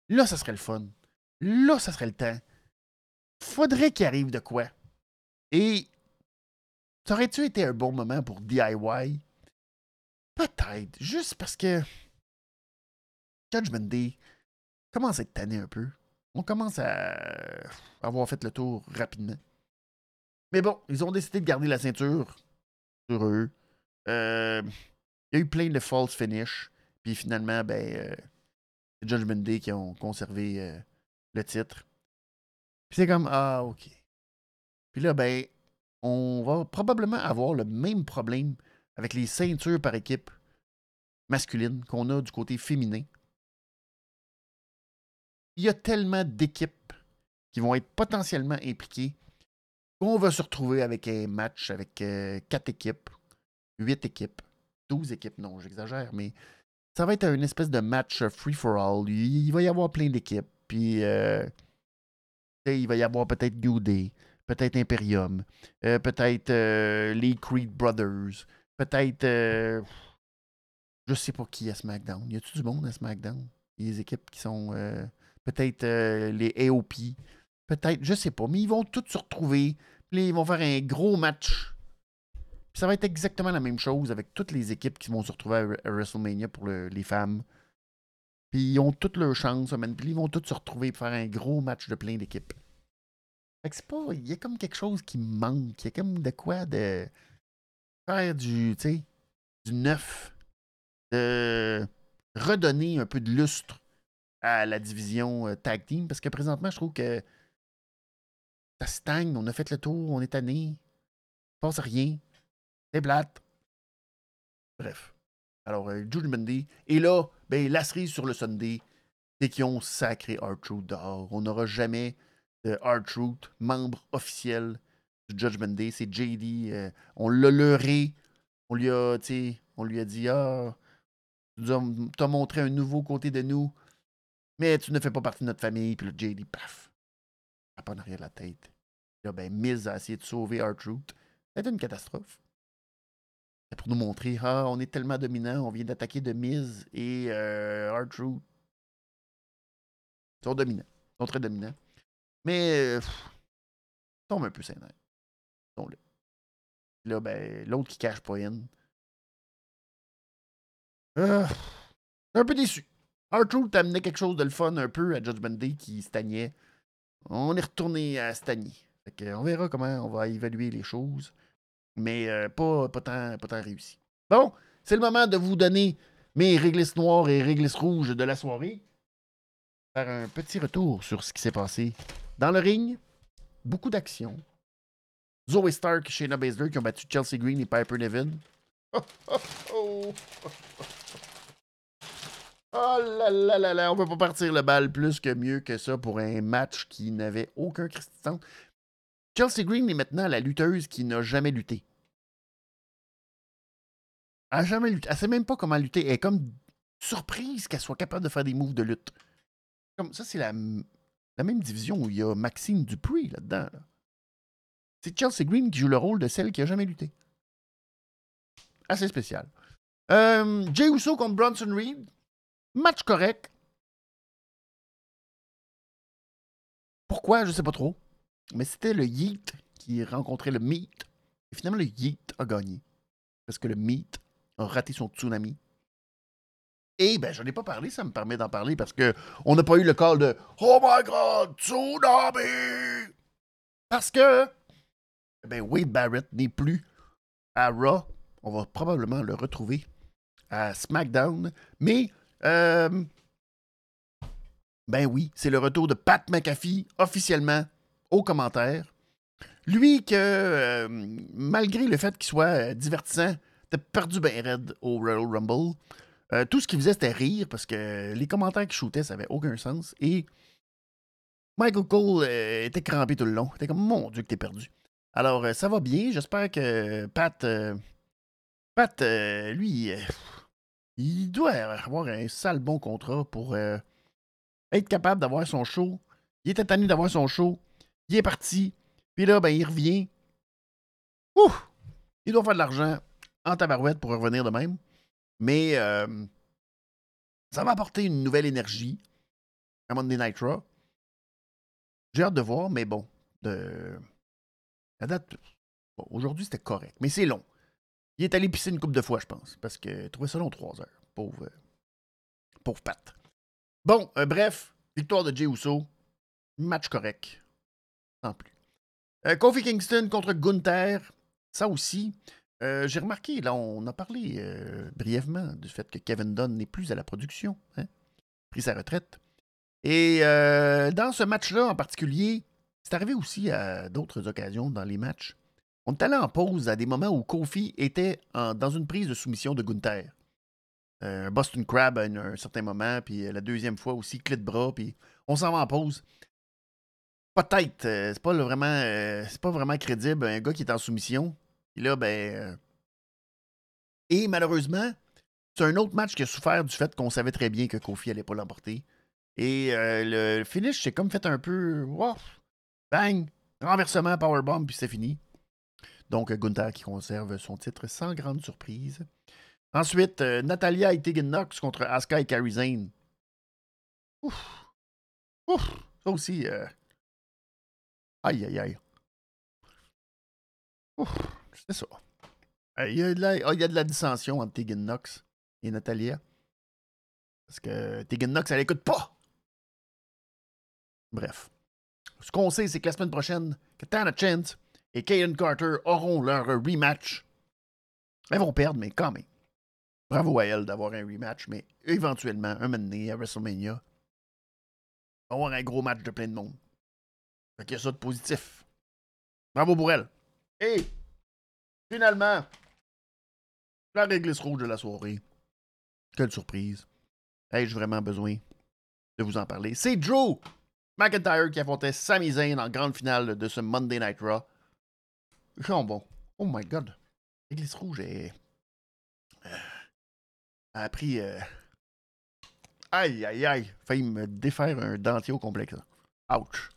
là, ça serait le fun. Là, ça serait le temps. Faudrait qu'il arrive de quoi? Et ça aurait-tu été un bon moment pour DIY? Peut-être, juste parce que Judgment Day commence à être tanné un peu? On commence à avoir fait le tour rapidement. Mais bon, ils ont décidé de garder la ceinture sur eux. Euh, Il y a eu plein de false finish. Puis finalement, ben, euh, c'est Judgment Day qui ont conservé euh, le titre. Puis c'est comme, ah, OK. Puis là, ben, on va probablement avoir le même problème avec les ceintures par équipe masculine qu'on a du côté féminin. Il y a tellement d'équipes qui vont être potentiellement impliquées qu'on va se retrouver avec un match avec euh, quatre équipes, huit équipes, douze équipes, non, j'exagère, mais ça va être une espèce de match free-for-all. Il, va y avoir plein d'équipes, puis euh, il va y avoir peut-être New peut-être Imperium, euh, peut-être les Creed Brothers, peut-être. je sais pas qui à SmackDown. Y a-tu du monde à SmackDown? Les équipes qui sont. peut-être les AOP. Peut-être, je sais pas, mais ils vont tous se retrouver. Puis ils vont faire un gros match. Puis ça va être exactement la même chose avec toutes les équipes qui vont se retrouver à, WrestleMania pour les femmes. Puis ils ont toutes leurs chances, puis ils vont tous se retrouver pour faire un gros match de plein d'équipes. Il y a comme quelque chose qui manque. Il y a comme de quoi de faire du, neuf. De redonner un peu de lustre à la division euh, tag team. Parce que présentement, je trouve que ça stagne, on a fait le tour, on est tanné. Il passe rien. C'est plate. Bref. Alors, euh, Day. Et là, ben, la cerise sur le Sunday, c'est qu'ils ont sacré R-Truth dehors. On n'aura jamais de R-Truth, membre officiel du Judgment Day. C'est JD. Euh, on l'a leurré. On lui a, on lui a dit Ah, tu as montré un nouveau côté de nous, mais tu ne fais pas partie de notre famille. Puis le JD, paf, pas en arrière de la tête. Là, ben, Miz a essayé de sauver R-Truth. C'était une catastrophe. C'est pour nous montrer, ah, on est tellement dominant, on vient d'attaquer de Miz et euh, R-Truth. Ils sont dominants. Ils sont très dominants. Mais, tombe un peu sénère. Là, ben, l'autre qui cache pas in. Euh, un peu déçu. R-Truth amené quelque chose de le fun un peu à Judgment Day qui stagnait. On est retourné à Stani. on verra comment on va évaluer les choses. Mais euh, pas, pas, tant, pas réussi. Bon, c'est le moment de vous donner mes réglisses noires et réglisses rouges de la soirée. Faire un petit retour sur ce qui s'est passé dans le ring. Beaucoup d'action. Zoe Stark et Shayna Baszler qui ont battu Chelsea Green et Piper Nevin. Oh, [laughs] Oh là là là là, on peut pas partir le bal plus que mieux que ça pour un match qui n'avait aucun Christian. Chelsea Green est maintenant la lutteuse qui n'a jamais lutté. Elle jamais lutté. Elle sait même pas comment lutter. Elle est comme surprise qu'elle soit capable de faire des moves de lutte. Comme ça, c'est la, la, même division où il y a Maxine Dupree là-dedans. C'est Chelsea Green qui joue le rôle de celle qui a jamais lutté. Assez spécial. Euh, Jay Uso contre Bronson Reed. Match correct. Pourquoi, je sais pas trop. Mais c'était le Yeet qui rencontrait le Meat. Et finalement, le Yeet a gagné. Parce que le Meat a raté son tsunami. Et ben, je n'en ai pas parlé, ça me permet d'en parler parce que on n'a pas eu le call de Oh my god, tsunami! Parce que ben, Wade Barrett n'est plus à Raw. On va probablement le retrouver à SmackDown. Mais euh, ben oui, c'est le retour de Pat McAfee officiellement au commentaire. Lui que, euh, malgré le fait qu'il soit divertissant, t'as perdu ben raide au Royal Rumble. Euh, tout ce qu'il faisait, c'était rire parce que les commentaires qu'il shootait, ça avait aucun sens. Et Michael Cole était crampé tout le long. Était comme, mon Dieu, que t'es perdu. Alors, ça va bien. J'espère que Pat. Pat, lui il doit avoir un sale bon contrat pour euh, être capable d'avoir son show. Il était tanné d'avoir son show. Il est parti. Puis là, ben, il revient. Ouh! Il doit faire de l'argent en tabarouette pour revenir de même. Mais euh, ça va apporter une nouvelle énergie à Monday. J'ai hâte de voir, mais bon. De... La date. aujourd'hui, c'était correct. Mais c'est long. Il est allé pisser une coupe de fois, je pense, parce que trouvait ça long trois heures. Pauvre, euh, Pat. Bon, euh, bref, victoire de Jey Uso. Match correct. Sans plus. Euh, Kofi Kingston contre Gunther. Ça aussi. Euh, j'ai remarqué, là, on a parlé euh, brièvement du fait que Kevin Dunn n'est plus à la production, hein, pris sa retraite. Et euh, dans ce match-là en particulier, c'est arrivé aussi à d'autres occasions dans les matchs. On est allé en pause à des moments où Kofi était dans une prise de soumission de Gunther. Un Boston Crab à un, certain moment, puis la deuxième fois aussi, clé de bras, puis on s'en va en pause. Peut-être, c'est pas vraiment, c'est pas vraiment crédible un gars qui est en soumission et là, ben. Euh, et malheureusement, c'est un autre match qui a souffert du fait qu'on savait très bien que Kofi allait pas l'emporter. Et euh, le finish, c'est comme fait un peu. bang! Renversement, powerbomb, puis c'est fini. Donc, Gunther qui conserve son titre sans grande surprise. Ensuite, euh, Natalia et Tegan Knox contre Asuka et Kairi Zane. Ouf! Ouf! Ça aussi. Aïe, aïe, aïe. Ouf! C'est ça. Euh, il y, a de la, ah, il y a de la dissension entre Tegan Knox et Natalia. Parce que Tegan Knox, elle écoute pas. Bref. Ce qu'on sait, c'est que la semaine prochaine, Katana Chance et Kaden Carter auront leur rematch. Elles vont perdre, mais quand même. Bravo à elle d'avoir un rematch, mais éventuellement, un moment donné, à WrestleMania, avoir un gros match de plein de monde. Fait qu'il y a ça de positif. Bravo pour elle. Et Finalement, la réglisse rouge de la soirée. Quelle surprise. Ai-je vraiment besoin de vous en parler? C'est Drew McIntyre qui affrontait Sami Zayn en grande finale de ce Monday Night Raw. bon. Oh my god. L'église rouge est. Euh, a pris. Euh, aïe, aïe, aïe. Failli me défaire un dentier au complexe. Ouch.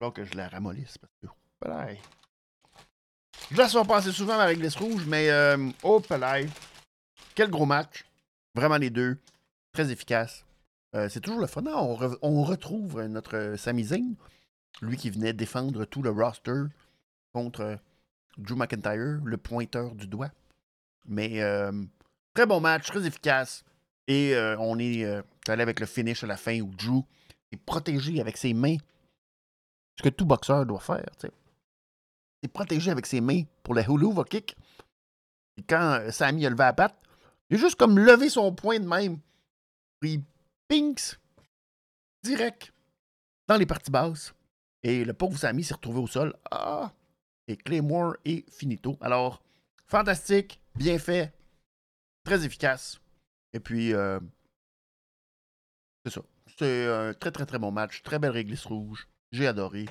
Faut que je la ramollisse parce que. Voilà. Je la sors pas assez souvent ma réglisse rouge, mais euh, oh, palais. Quel gros match. Vraiment les deux. Très efficace. Euh, c'est toujours le fun. On, on, retrouve notre Sami Zayn, lui qui venait défendre tout le roster contre Drew McIntyre, le pointeur du doigt. Mais euh, très bon match, très efficace. Et euh, on est allé avec le finish à la fin où Drew est protégé avec ses mains. Ce que tout boxeur doit faire. sais est protégé avec ses mains pour le hula kick. Et quand euh, Sammy a levé la patte, il a juste comme levé son poing de même. Puis pinks direct dans les parties basses. Et le pauvre Sammy s'est retrouvé au sol. Ah! Et Claymore est finito. Alors, fantastique, bien fait, très efficace. Et puis, euh, c'est ça. C'est un très très très bon match. Très belle réglisse rouge. J'ai adoré.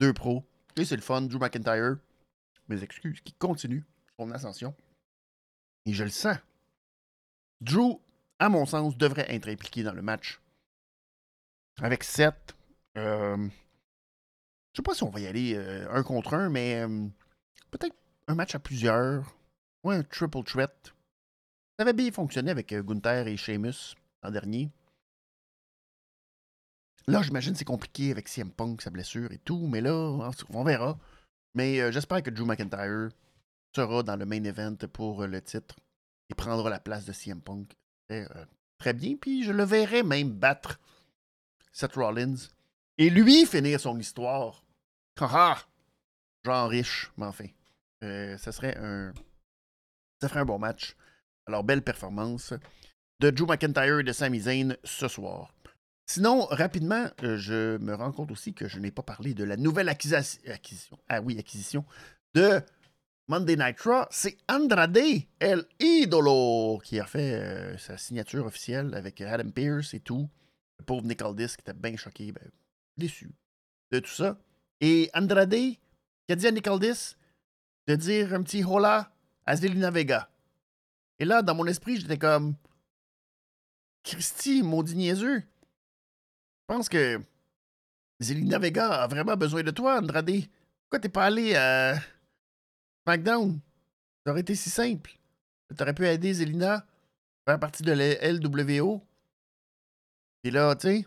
Deux pros. Et c'est le fun, Drew McIntyre, mes excuses, qui continue son ascension. Et je le sens. Drew, à mon sens, devrait être impliqué dans le match. Avec Seth, euh, je sais pas si on va y aller euh, un contre un, mais euh, peut-être un match à plusieurs. Ou un triple threat. Ça avait bien fonctionné avec Gunther et Sheamus l'an dernier. Là, j'imagine que c'est compliqué avec CM Punk, sa blessure et tout, mais là, on verra. Mais euh, j'espère que Drew McIntyre sera dans le main event pour euh, le titre et prendra la place de CM Punk. Euh, très bien, puis je le verrai même battre Seth Rollins et lui finir son histoire. Haha! Genre riche, mais enfin. ça serait un. Ça ferait un bon match. Alors, belle performance de Drew McIntyre et de Sami Zayn ce soir. Sinon, rapidement, euh, je me rends compte aussi que je n'ai pas parlé de la nouvelle acquisition, ah oui, acquisition de Monday Night Raw. C'est Andrade El Idolo qui a fait euh, sa signature officielle avec Adam Pierce et tout. Le pauvre Nick Aldis qui était bien choqué, ben, déçu de tout ça. Et Andrade qui a dit à Nick Aldis de dire un petit hola à Zelina Vega. Et là, dans mon esprit, j'étais comme Christy, maudit niaiseux. Je pense que Zelina Vega a vraiment besoin de toi, Andrade. Pourquoi t'es pas allé à SmackDown? Ça aurait été si simple. T'aurais pu aider Zelina, faire partie de la LWO. Et là, tu sais,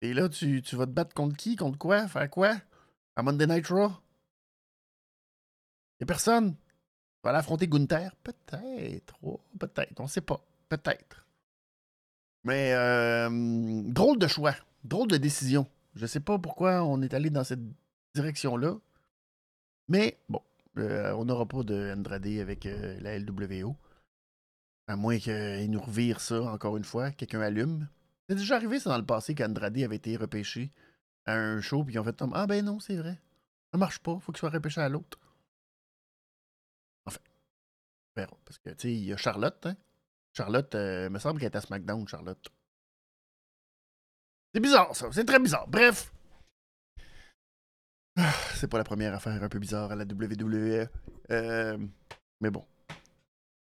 et là, tu, tu, vas te battre contre qui? Contre quoi? Faire quoi? À Monday Night Raw? Y'a personne? Tu vas aller affronter Gunther? Peut-être. Oh, peut-être. On sait pas. Peut-être. Mais euh, drôle de choix. Drôle de décision. Je sais pas pourquoi on est allé dans cette direction-là. Mais bon, Euh, on n'aura pas de Andrade avec euh, la LWO. À moins qu'il nous revire ça encore une fois, quelqu'un allume. C'est déjà arrivé ça dans le passé qu'Andrade avait été repêché à un show, puis ils ont fait Ah ben non, c'est vrai. Ça marche pas, faut qu'il soit repêché à l'autre. Enfin, verra. Parce que, tu sais, il y a Charlotte, hein. Charlotte, euh, me semble qu'elle est à SmackDown, Charlotte. C'est bizarre, ça. C'est très bizarre. Bref. Ah, c'est pas la première affaire un peu bizarre à la WWE. Euh, mais bon.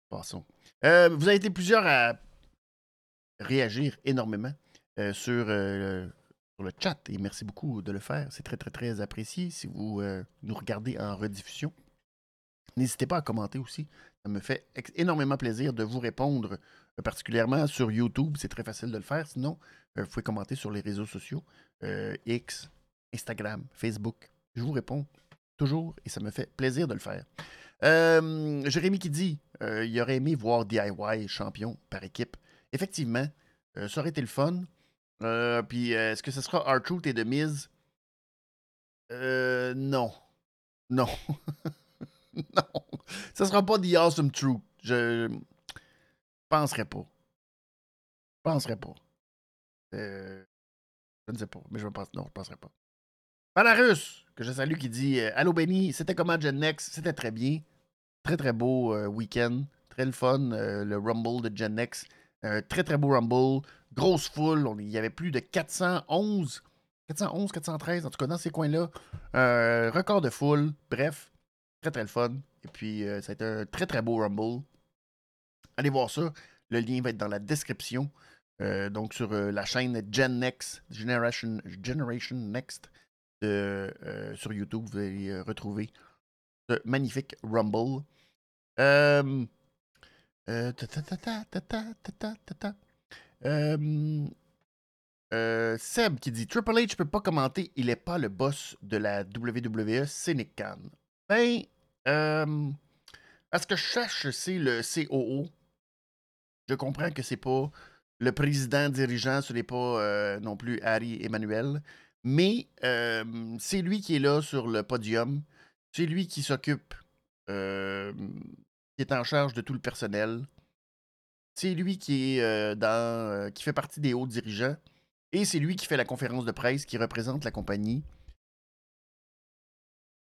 Passons. Euh, vous avez été plusieurs à réagir énormément euh, sur, le, sur, le, chat et merci beaucoup de le faire. C'est très, très, très apprécié si vous nous regardez en rediffusion. N'hésitez pas à commenter aussi. Ça me fait énormément plaisir de vous répondre, particulièrement sur YouTube. C'est très facile de le faire. Sinon, vous pouvez commenter sur les réseaux sociaux X, Instagram, Facebook. Je vous réponds toujours et ça me fait plaisir de le faire. Euh, Jérémy qui dit euh, il aurait aimé voir DIY champion par équipe. Effectivement, euh, ça aurait été le fun. puis est-ce que ce sera R-Truth et The Miz? Non. Non. [laughs] non. Ce sera pas The Awesome Truth. Je penserais pas. Je penserais pas. je ne sais pas, mais je pense non, je penserais pas. Palarus, que je salue, qui dit euh, Allô Benny, c'était comment Gen Next C'était très bien. Très très beau euh, week-end. Très le fun, euh, le Rumble de Gen Next. très très beau Rumble. Grosse foule. il y avait plus de 411. 411, 413, en tout cas dans ces coins-là. record de foule. Bref, très très le fun. Et puis, ça a été un très très beau Rumble. Allez voir ça. Le lien va être dans la description. donc, sur la chaîne Gen Next, Generation, Next. Euh, sur YouTube. Vous allez euh, retrouver ce magnifique Rumble. Seb qui dit Triple H peut pas commenter, il n'est pas le boss de la WWE, c'est Nick Khan. Ben, à ce que je cherche, c'est le COO. Je comprends que c'est pas le président dirigeant, ce n'est pas euh, non plus Harry Emmanuel. Mais c'est lui qui est là sur le podium. C'est lui qui s'occupe, qui est en charge de tout le personnel. C'est lui qui est dans, qui fait partie des hauts dirigeants. Et c'est lui qui fait la conférence de presse, qui représente la compagnie.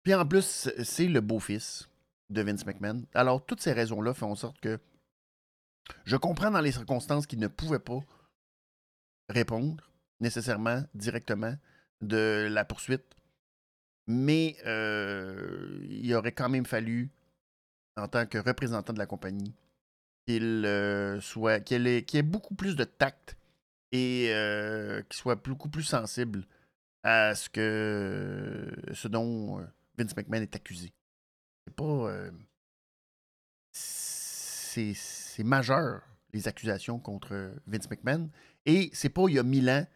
Puis en plus, c'est le beau-fils de Vince McMahon. Alors, toutes ces raisons-là font en sorte que je comprends dans les circonstances qu'il ne pouvait pas répondre nécessairement directement de la poursuite. Mais euh, il aurait quand même fallu, en tant que représentant de la compagnie, qu'il euh, soit qu'il ait, beaucoup plus de tact et euh, qu'il soit beaucoup plus sensible à ce que ce dont Vince McMahon est accusé. C'est pas. Majeur, les accusations contre Vince McMahon. Et c'est pas il y a mille ans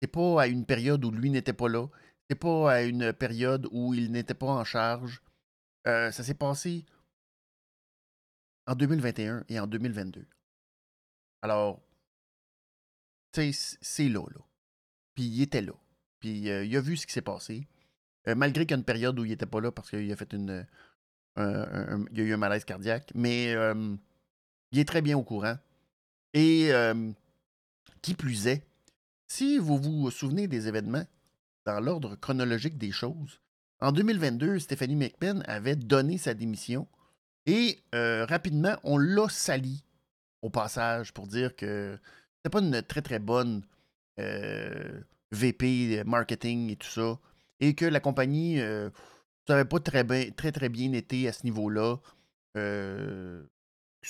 c'est pas à une période où lui n'était pas là. C'est pas à une période où il n'était pas en charge. Euh, ça s'est passé en 2021 et en 2022. Alors, c'est là, là. Puis il était là. Puis euh, il a vu ce qui s'est passé. Euh, malgré qu'il y a une période où il n'était pas là parce qu'il a fait une. il y a eu un malaise cardiaque. Mais il est très bien au courant. Et qui plus est, si vous vous souvenez des événements dans l'ordre chronologique des choses, en 2022, Stephanie McMahon avait donné sa démission et euh, rapidement, on l'a sali au passage pour dire que c'était pas une très très bonne euh, VP marketing et tout ça et que la compagnie euh, n'avait pas très bien, très, très bien été à ce niveau-là.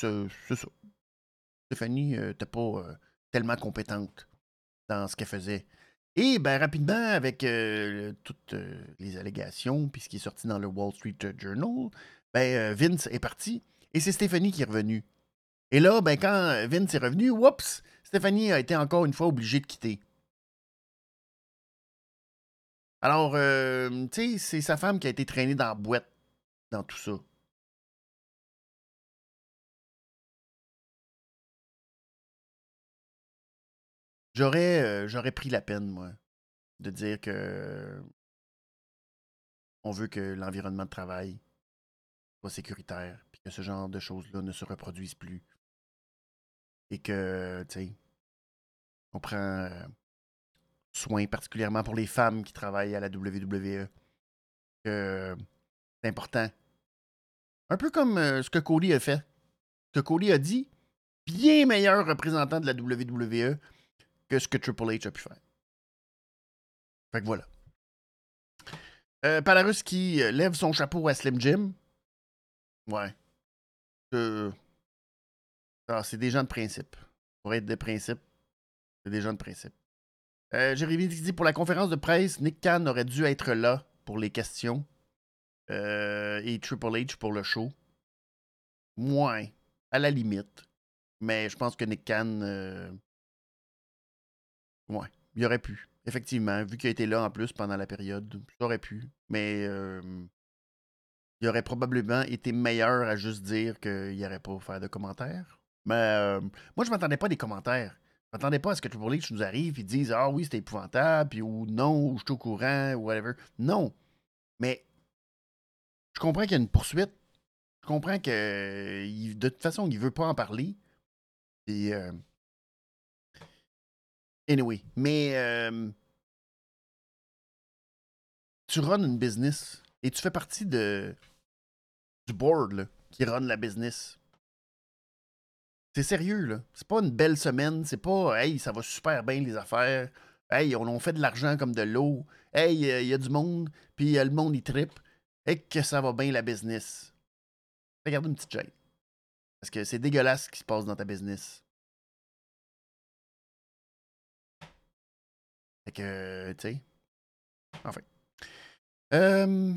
C'est ça. Stéphanie n'était pas tellement compétente dans ce qu'elle faisait. Et ben, rapidement, avec euh, toutes euh, les allégations, puis ce qui est sorti dans le Wall Street Journal, ben, euh, Vince est parti et c'est Stéphanie qui est revenue. Et là, ben, quand Vince est revenu, oups, Stéphanie a été encore une fois obligée de quitter. Alors, tu sais, c'est sa femme qui a été traînée dans la boîte dans tout ça. J'aurais, euh, j'aurais pris la peine, moi, de dire que on veut que l'environnement de travail pas sécuritaire, puis que ce genre de choses-là ne se reproduisent plus. Et que, tu sais, on prend euh, soin particulièrement pour les femmes qui travaillent à la WWE. Que c'est important. Un peu comme euh, ce que Cody a fait. Ce que Cody a dit, bien meilleur représentant de la WWE que ce que Triple H a pu faire. Fait que voilà. Euh, Palarus qui lève son chapeau à Slim Jim. Ouais. Euh, ah, c'est des gens de principe. Pour être de principe, c'est des gens de principe. Euh, Jérémy dit pour la conférence de presse, Nick Khan aurait dû être là pour les questions. Euh, et Triple H pour le show. Moins, à la limite. Mais je pense que Nick Khan. Ouais, il aurait pu. Effectivement, vu qu'il a été là en plus pendant la période, ça aurait pu. Mais il aurait probablement été meilleur à juste dire qu'il n'y aurait pas faire de commentaires. Mais moi, je m'attendais pas à des commentaires. Je m'attendais pas à ce que Triple H nous arrive et dise Ah oui, c'était épouvantable, puis ou non, ou je suis au courant, ou whatever. Non. Mais je comprends qu'il y a une poursuite. Je comprends que il- de toute façon, il veut pas en parler. Et euh, Anyway, mais euh, tu runs une business et tu fais partie du board qui run la business. C'est sérieux, là. C'est pas une belle semaine. C'est pas Hey, ça va super bien les affaires. Hey, on, on fait de l'argent comme de l'eau. Hey, il y a du monde, puis euh, le monde il tripe. Et que ça va bien la business. Regarde une petite gêne. Parce que c'est dégueulasse ce qui se passe dans ta business. Fait que, tu sais. Enfin. Euh,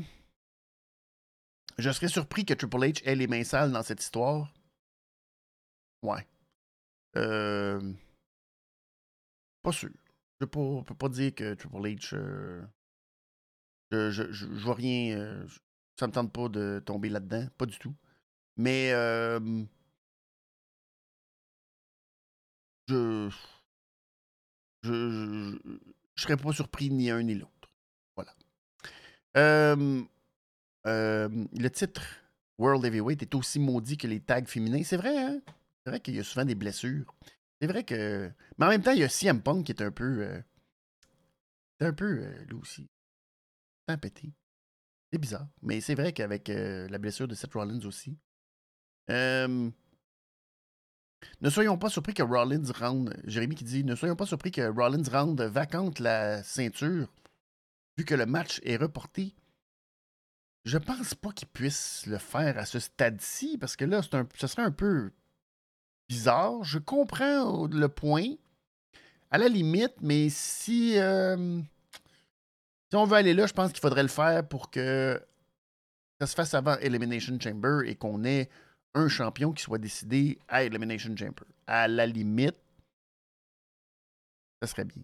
je serais surpris que Triple H ait les mains sales dans cette histoire. Ouais. Euh, pas sûr. Je peux peux pas dire que Triple H. euh, je, je, je, vois rien. euh, ça me tente pas de tomber là-dedans. Pas du tout. Mais. euh, je. Je, je, serais pas surpris ni un ni l'autre. Voilà. Le titre World Heavyweight est aussi maudit que les tags féminins. C'est vrai, hein? C'est vrai qu'il y a souvent des blessures. C'est vrai que. Mais en même temps, il y a CM Punk qui est un peu. euh, c'est un peu, euh, lui aussi. Un pété. C'est bizarre. Mais c'est vrai qu'avec euh, la blessure de Seth Rollins aussi. Ne soyons pas surpris que Rollins rende. Jérémy qui dit Ne soyons pas surpris que Rollins rende vacante la ceinture, vu que le match est reporté. Je pense pas qu'il puisse le faire à ce stade-ci, parce que là, ce serait un peu bizarre. Je comprends le point, à la limite, mais si, euh, si on veut aller là, je pense qu'il faudrait le faire pour que ça se fasse avant Elimination Chamber et qu'on ait un champion qui soit décidé à Elimination Chamber. À la limite, ça serait bien.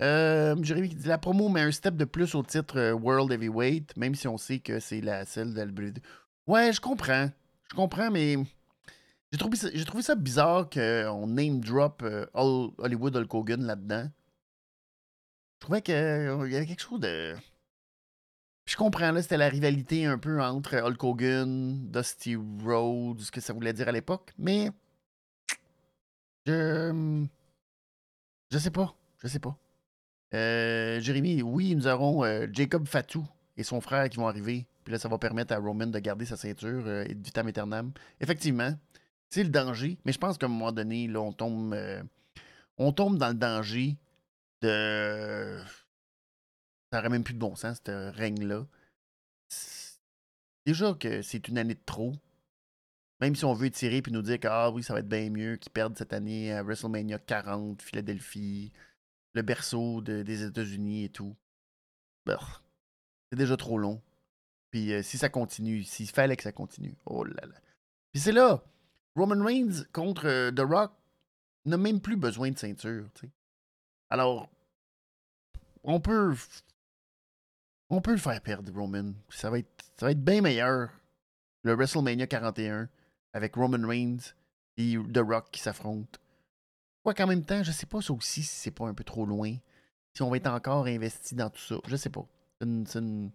Euh, Jérémy qui dit la promo met un step de plus au titre euh, World Heavyweight, même si on sait que c'est la celle de la. Ouais, je comprends. Je comprends, mais j'ai trouvé, ça- bizarre qu'on name drop euh, Hol- Hollywood Hulk Hogan là-dedans. Je trouvais qu'il y avait quelque chose de. Je comprends, là, c'était la rivalité un peu entre Hulk Hogan, Dusty Rhodes, ce que ça voulait dire à l'époque, mais. Je. Je sais pas. Je sais pas. Euh, Jérémy, oui, nous aurons euh, Jacob Fatou et son frère qui vont arriver. Puis là, ça va permettre à Roman de garder sa ceinture euh, et de vitam aeternam. Effectivement, c'est le danger, mais je pense qu'à un moment donné, là, on tombe, on tombe dans le danger de. Ça n'aurait même plus de bon sens, ce règne-là. Déjà que c'est une année de trop. Même si on veut tirer puis nous dire que ah oui, ça va être bien mieux qu'ils perdent cette année à WrestleMania 40, Philadelphie, le berceau de- des États-Unis et tout. Bah, c'est déjà trop long. Puis euh, si ça continue, s'il fallait que ça continue, oh là là. Puis c'est là, Roman Reigns contre euh, The Rock n'a même plus besoin de ceinture. Alors, on peut, on peut le faire perdre, Roman. Ça va être, bien meilleur le WrestleMania 41 avec Roman Reigns et The Rock qui s'affrontent. Quoi qu'en même temps, je sais pas ça aussi si c'est pas un peu trop loin. Si on va être encore investi dans tout ça. Je sais pas. C'est une- c'est une-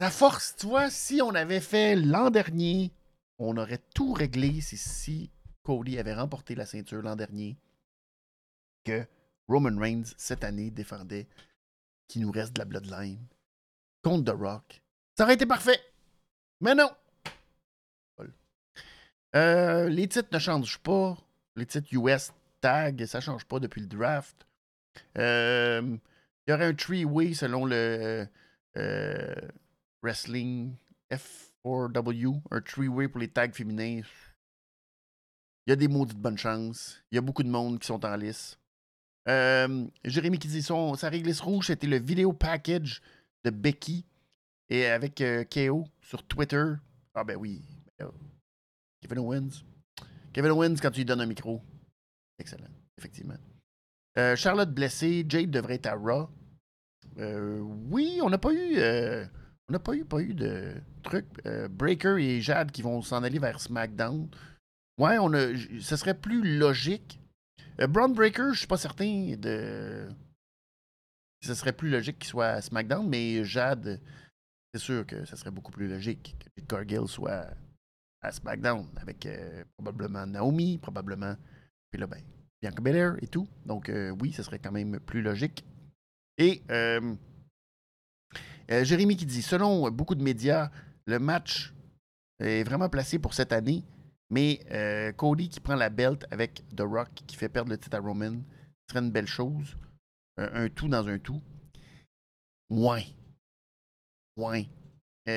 La force, tu vois, si on avait fait l'an dernier, on aurait tout réglé si, si Cody avait remporté la ceinture l'an dernier, que Roman Reigns, cette année, défendait qu'il nous reste de la Bloodline contre The Rock. Ça aurait été parfait. Mais non. Euh, les titres ne changent pas. Les titres US tag, ça ne change pas depuis le draft. Euh, il y aurait un three-way selon le euh, Wrestling F4W, un three-way pour les tags féminins. Il y a des maudites bonnes chances. Il y a beaucoup de monde qui sont en lice. Jérémy qui dit son, sa réglisse rouge, c'était le vidéo package de Becky et avec KO sur Twitter. Ah ben oui. Kevin Owens. Kevin Owens quand tu lui donnes un micro. Excellent, effectivement. Euh, Charlotte blessée, Jade devrait être à Raw. Euh, oui, on n'a pas eu. Euh, on n'a pas eu, pas eu de truc. Breaker et Jade qui vont s'en aller vers SmackDown. Ouais, on a. Ce serait plus logique. Braun Breaker, je suis pas certain de. Ce serait plus logique qu'il soit à SmackDown, mais Jade, c'est sûr que ce serait beaucoup plus logique que Cargill soit à SmackDown avec probablement Naomi, probablement. Puis là, ben, Bianca Belair et tout. Donc, euh, oui, ce serait quand même plus logique. Et euh, euh, Jérémy qui dit Selon beaucoup de médias, le match est vraiment placé pour cette année, mais Cody qui prend la belt avec The Rock qui fait perdre le titre à Roman ce serait une belle chose. un tout dans un tout. Ouais. Ouais.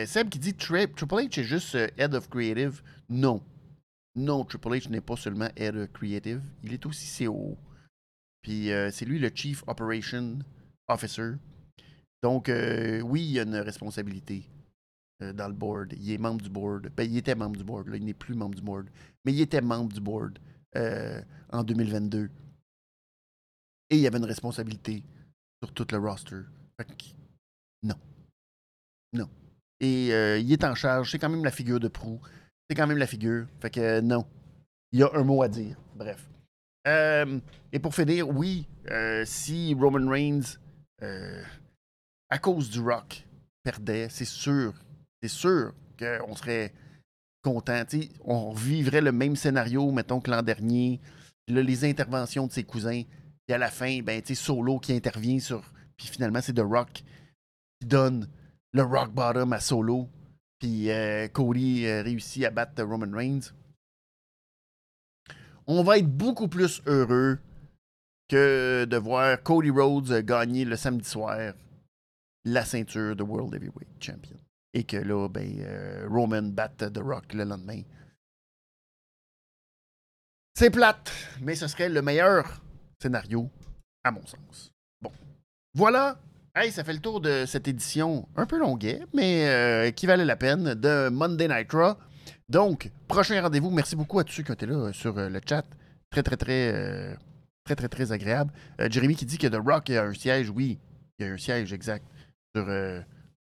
Seb qui dit Triple H est juste head of creative. Non. Non, Triple H n'est pas seulement Head Creative, il est aussi CO. Puis euh, c'est lui le Chief Operation Officer. Donc, euh, oui, il a une responsabilité euh, dans le board. Il est membre du board. Ben, il était membre du board. Il n'est plus membre du board. Mais il était membre du board en 2022. Et il avait une responsabilité sur tout le roster. non. Non. Et il est en charge. C'est quand même la figure de proue c'est quand même la figure. Fait que non. Il y a un mot à dire. Bref. Euh, et pour finir, oui, euh, si Roman Reigns, euh, à cause du Rock, perdait, c'est sûr, c'est sûr qu'on serait content. on vivrait le même scénario, mettons, que l'an dernier. les interventions de ses cousins. Et à la fin, ben, Solo qui intervient sur. Puis finalement, c'est The Rock qui donne le rock bottom à Solo. Puis euh, Cody euh, réussit à battre Roman Reigns. On va être beaucoup plus heureux que de voir Cody Rhodes gagner le samedi soir la ceinture de World Heavyweight Champion. Et que là, ben, euh, Roman batte The Rock le lendemain. C'est plate, mais ce serait le meilleur scénario, à mon sens. Bon. Voilà Hey, ça fait le tour de cette édition un peu longuet, mais euh, qui valait la peine de Monday Night Raw. Donc, prochain rendez-vous. Merci beaucoup à tous ceux qui ont été là euh, sur euh, le chat. Très, très, très, très, très, très agréable. Jérémy qui dit que The Rock a un siège. Oui, il y a un siège exact sur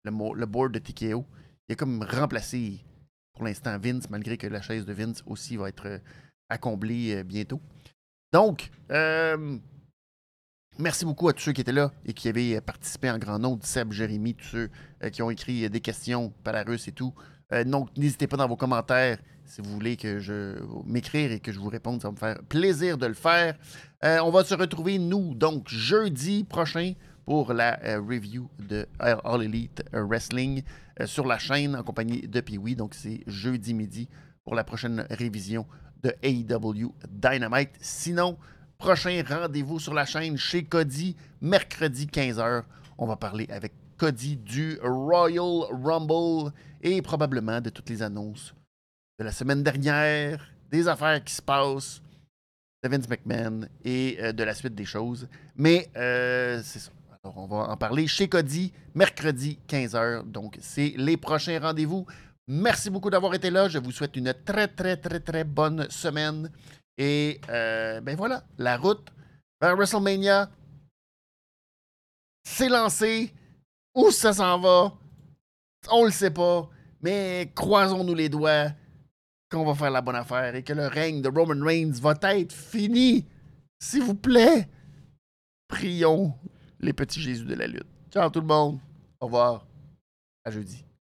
le, board de TKO. Il est comme remplacé pour l'instant Vince, malgré que la chaise de Vince aussi va être à combler bientôt. Donc, Merci beaucoup à tous ceux qui étaient là et qui avaient participé en grand nombre, Seb, Jérémy, tous ceux euh, qui ont écrit des questions, Palarus et tout. Euh, donc, n'hésitez pas dans vos commentaires si vous voulez que je m'écrire et que je vous réponde. Ça va me faire plaisir de le faire. Euh, on va se retrouver, nous, donc, jeudi prochain pour la review de All Elite Wrestling sur la chaîne en compagnie de Pee-Wee. Donc, c'est jeudi midi pour la prochaine révision de AEW Dynamite. Sinon, Prochain rendez-vous sur la chaîne chez Cody, mercredi 15h. On va parler avec Cody du Royal Rumble et probablement de toutes les annonces de la semaine dernière, des affaires qui se passent, de Vince McMahon et euh, de la suite des choses. Mais euh, c'est ça. Alors, on va en parler chez Cody, mercredi 15h. Donc, c'est les prochains rendez-vous. Merci beaucoup d'avoir été là. Je vous souhaite une très, très, très, très bonne semaine. Et euh, ben voilà, la route vers WrestleMania s'est lancée. Où ça s'en va? On le sait pas. Mais croisons-nous les doigts qu'on va faire la bonne affaire et que le règne de Roman Reigns va être fini. S'il vous plaît, prions les petits Jésus de la lutte. Ciao tout le monde. Au revoir. À jeudi.